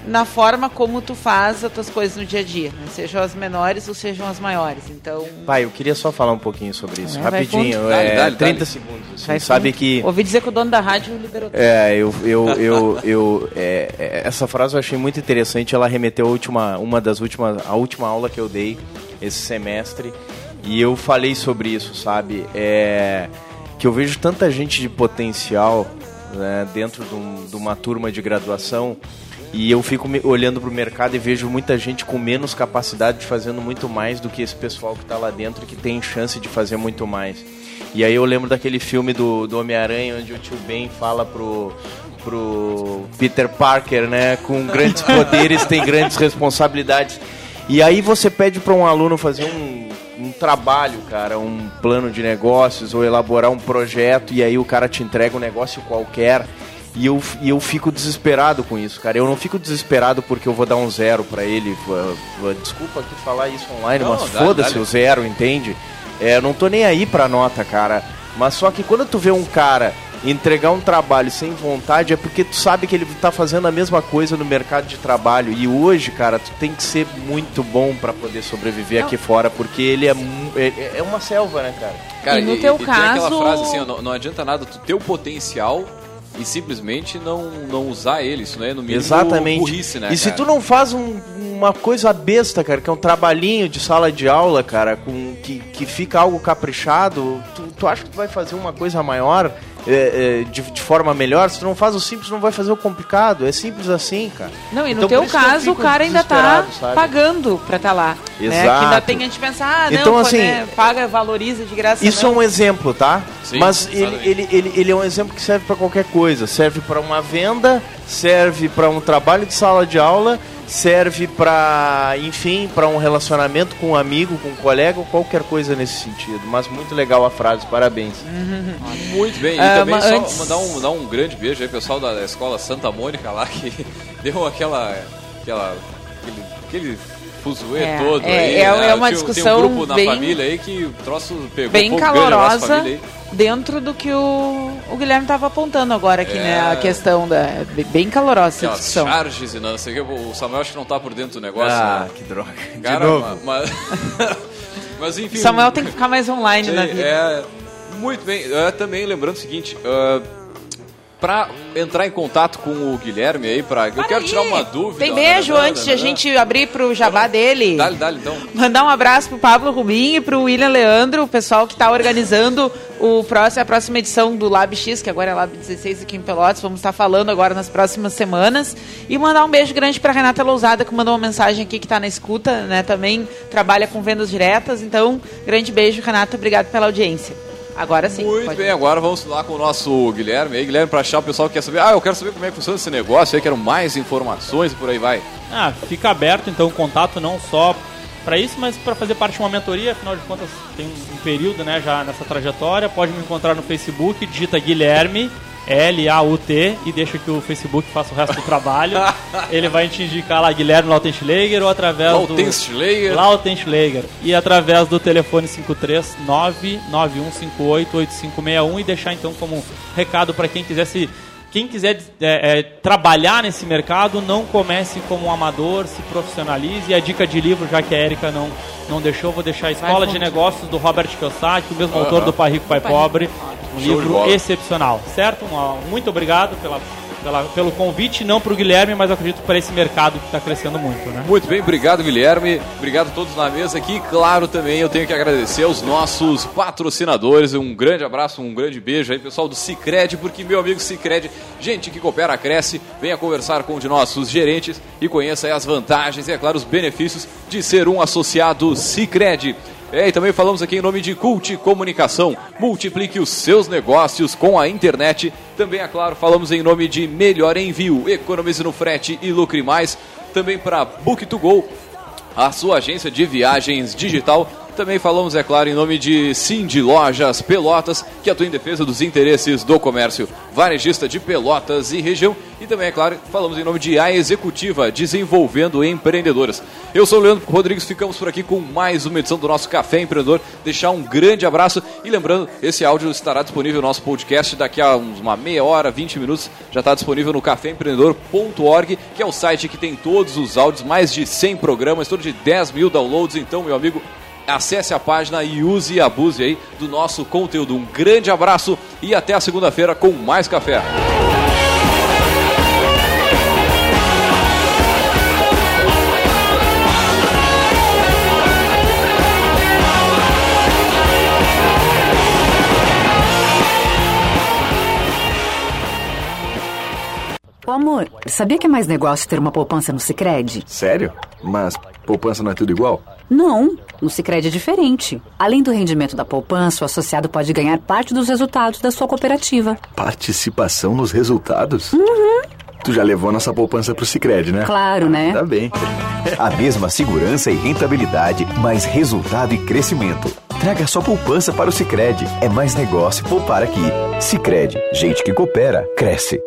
na forma como tu faz as tuas coisas no dia a dia, né? sejam as menores ou sejam as maiores. Então, Pai, eu queria só falar um pouquinho sobre isso, É, vai rapidinho, fundo. Dale, é, dale, 30 dale. segundos. assim. vai sabe fundo. que ouvi dizer que o dono da rádio liberou. É, eu, eu, eu, eu é, é, essa frase eu achei muito interessante. Ela remeteu a última, uma das últimas, a última aula que eu dei esse semestre e eu falei sobre isso, sabe? É, que eu vejo tanta gente de potencial né, dentro de, um- de uma turma de graduação e eu fico olhando para o mercado e vejo muita gente com menos capacidade de fazendo muito mais do que esse pessoal que está lá dentro que tem chance de fazer muito mais. E aí eu lembro daquele filme do, do Homem-Aranha onde o tio Ben fala pro, pro Peter Parker, né? Com grandes poderes tem grandes responsabilidades. E aí você pede para um aluno fazer um, um trabalho, cara, um plano de negócios ou elaborar um projeto e aí o cara te entrega um negócio qualquer. E eu, e eu fico desesperado com isso, cara. Eu não fico desesperado porque eu vou dar um zero pra ele. Desculpa aqui falar isso online, Não, mas foda-se o zero, entende? É, eu não tô nem aí pra nota, cara. Mas só que quando tu vê um cara entregar um trabalho sem vontade, é porque tu sabe que ele tá fazendo a mesma coisa no mercado de trabalho. E hoje, cara, tu tem que ser muito bom pra poder sobreviver aqui fora, porque ele é, mu- é, é uma selva, né, cara? Cara, E no teu tem aquela caso- frase assim, ó, não, não adianta nada tu ter o potencial e simplesmente não, não usar ele. Isso não é no mínimo Exatamente. burrice, né? e se cara? tu não faz um- uma coisa besta, cara, que é um trabalhinho de sala de aula, cara, com que, que fica algo caprichado, tu, tu acha que tu vai fazer uma coisa maior é, é, de, de forma melhor? Se tu não faz o simples, não vai fazer o complicado. É simples assim, cara. Não, e no Então, teu caso, o cara ainda tá sabe? pagando pra estar lá. Né? Que ainda Exato. tem a gente pensar, ah, não, Então, pô, assim, né, paga, valoriza de graça. Isso é não. um exemplo, tá? Sim, Mas ele, ele, ele, ele é um exemplo que serve para qualquer coisa. Serve para uma venda, serve para um trabalho de sala de aula, serve para, enfim, para um relacionamento com um amigo, com um colega ou qualquer coisa nesse sentido. Mas muito legal a frase, parabéns. Muito bem, e Ah, também só antes- mandar, um, mandar um grande beijo aí, pessoal da, da escola Santa Mônica lá, que deu aquela. aquela aquele, aquele fuzuê É, todo é- aí. é- né? é uma Tinha- discussão Tem um grupo na bem- família aí que o troço pegou Bem um calorosa dentro do que o, o Guilherme estava apontando agora aqui, É. né? A questão da. Bem calorosa essa discussão. charges e não sei o que. O Samuel acho que não tá por dentro do negócio. Ah, né? que droga. De Cara, Mas, mas enfim. Samuel tem que ficar mais online na vida. É, muito bem. É, também lembrando o seguinte, uh, para entrar em contato com o Guilherme aí, pra, eu quero Aí, tirar uma dúvida. Tem beijo Nananã, antes de a nananã. gente abrir pro jabá dele. Dá-lhe, dá-lhe então. Mandar um abraço pro Pablo Rubim e pro William Leandro, o pessoal que está organizando o próximo, a próxima edição do Lab X, que agora é Lab 16 aqui em Pelotas. Vamos estar falando agora nas próximas semanas. E mandar um beijo grande pra Renata Lousada, que mandou uma mensagem aqui que está na escuta, né? Também trabalha com vendas diretas. Então, grande beijo, Renata. Obrigado pela audiência. Agora sim. Muito bem, agora vamos lá com o nosso Guilherme aí. Guilherme, pra achar o pessoal que quer saber. Ah, eu quero saber como é que funciona esse negócio aí, quero mais informações e por aí vai. Ah, fica aberto então o contato não só para isso, mas para fazer parte de uma mentoria, afinal de contas tem um período, né, já nessa trajetória. Pode me encontrar no Facebook, digita Guilherme L-A-U-T e deixa que o Facebook faça o resto do trabalho. Ele vai te indicar lá Guilherme Lautenschläger ou através do Lautenschläger. Lautenschläger e através do telefone 53991588561 e deixar então como recado para quem quiser se quem quiser é, é, trabalhar nesse mercado, não comece como um amador, se profissionalize. E a dica de livro, já que a Erika não, não deixou, vou deixar a Escola de. Negócios do Robert Kiyosaki, o mesmo Aham. autor do Pai Rico, Pai Pai Rico, Pobre. Um Show livro excepcional, certo? Muito obrigado pela, pela- pelo convite, não para o Guilherme, mas acredito para esse mercado que está crescendo muito, né? Muito bem, obrigado Guilherme, obrigado a todos na mesa aqui. Claro, também eu tenho que agradecer aos nossos patrocinadores. Um grande abraço, um grande beijo aí, pessoal do Cicred, porque meu amigo Cicred, gente que coopera, cresce, venha conversar com um de nossos gerentes e conheça as vantagens e, é claro, os benefícios de ser um associado Cicred. É, e também falamos aqui em nome de Cult Comunicação. Multiplique os seus negócios com a internet. Também, é claro, falamos em nome de Melhor Envio, economize no frete e lucre mais. Também para Book2Go, a sua agência de viagens digital. Também falamos, é claro, em nome de Cindy Lojas Pelotas, que atua em defesa dos interesses do comércio varejista de Pelotas e região. E também, é claro, falamos em nome de A Executiva, desenvolvendo empreendedoras. Eu sou o Leandro Rodrigues, ficamos por aqui com mais uma edição do nosso Café Empreendedor. Deixar um grande abraço e lembrando, esse áudio estará disponível no nosso podcast daqui a uma meia hora, 20 minutos. Já está disponível no caféempreendedor.org, que é o site que tem todos os áudios, mais de 100 programas, torno de 10 mil downloads. Então, meu amigo, acesse a página e use e abuse aí do nosso conteúdo. Um grande abraço e até a segunda-feira com mais café. Ô amor, sabia que é mais negócio ter uma poupança no Sicredi? Sério? Mas poupança não é tudo igual? Não, no Sicredi é diferente. Além do rendimento da poupança, o associado pode ganhar parte dos resultados da sua cooperativa. Participação nos resultados? Tu já levou nossa poupança pro Cicred, né? Claro, né? Tá bem. A mesma segurança e rentabilidade, mais resultado e crescimento. Traga sua poupança para o Sicredi. É mais negócio poupar aqui. Sicredi, gente que coopera, cresce.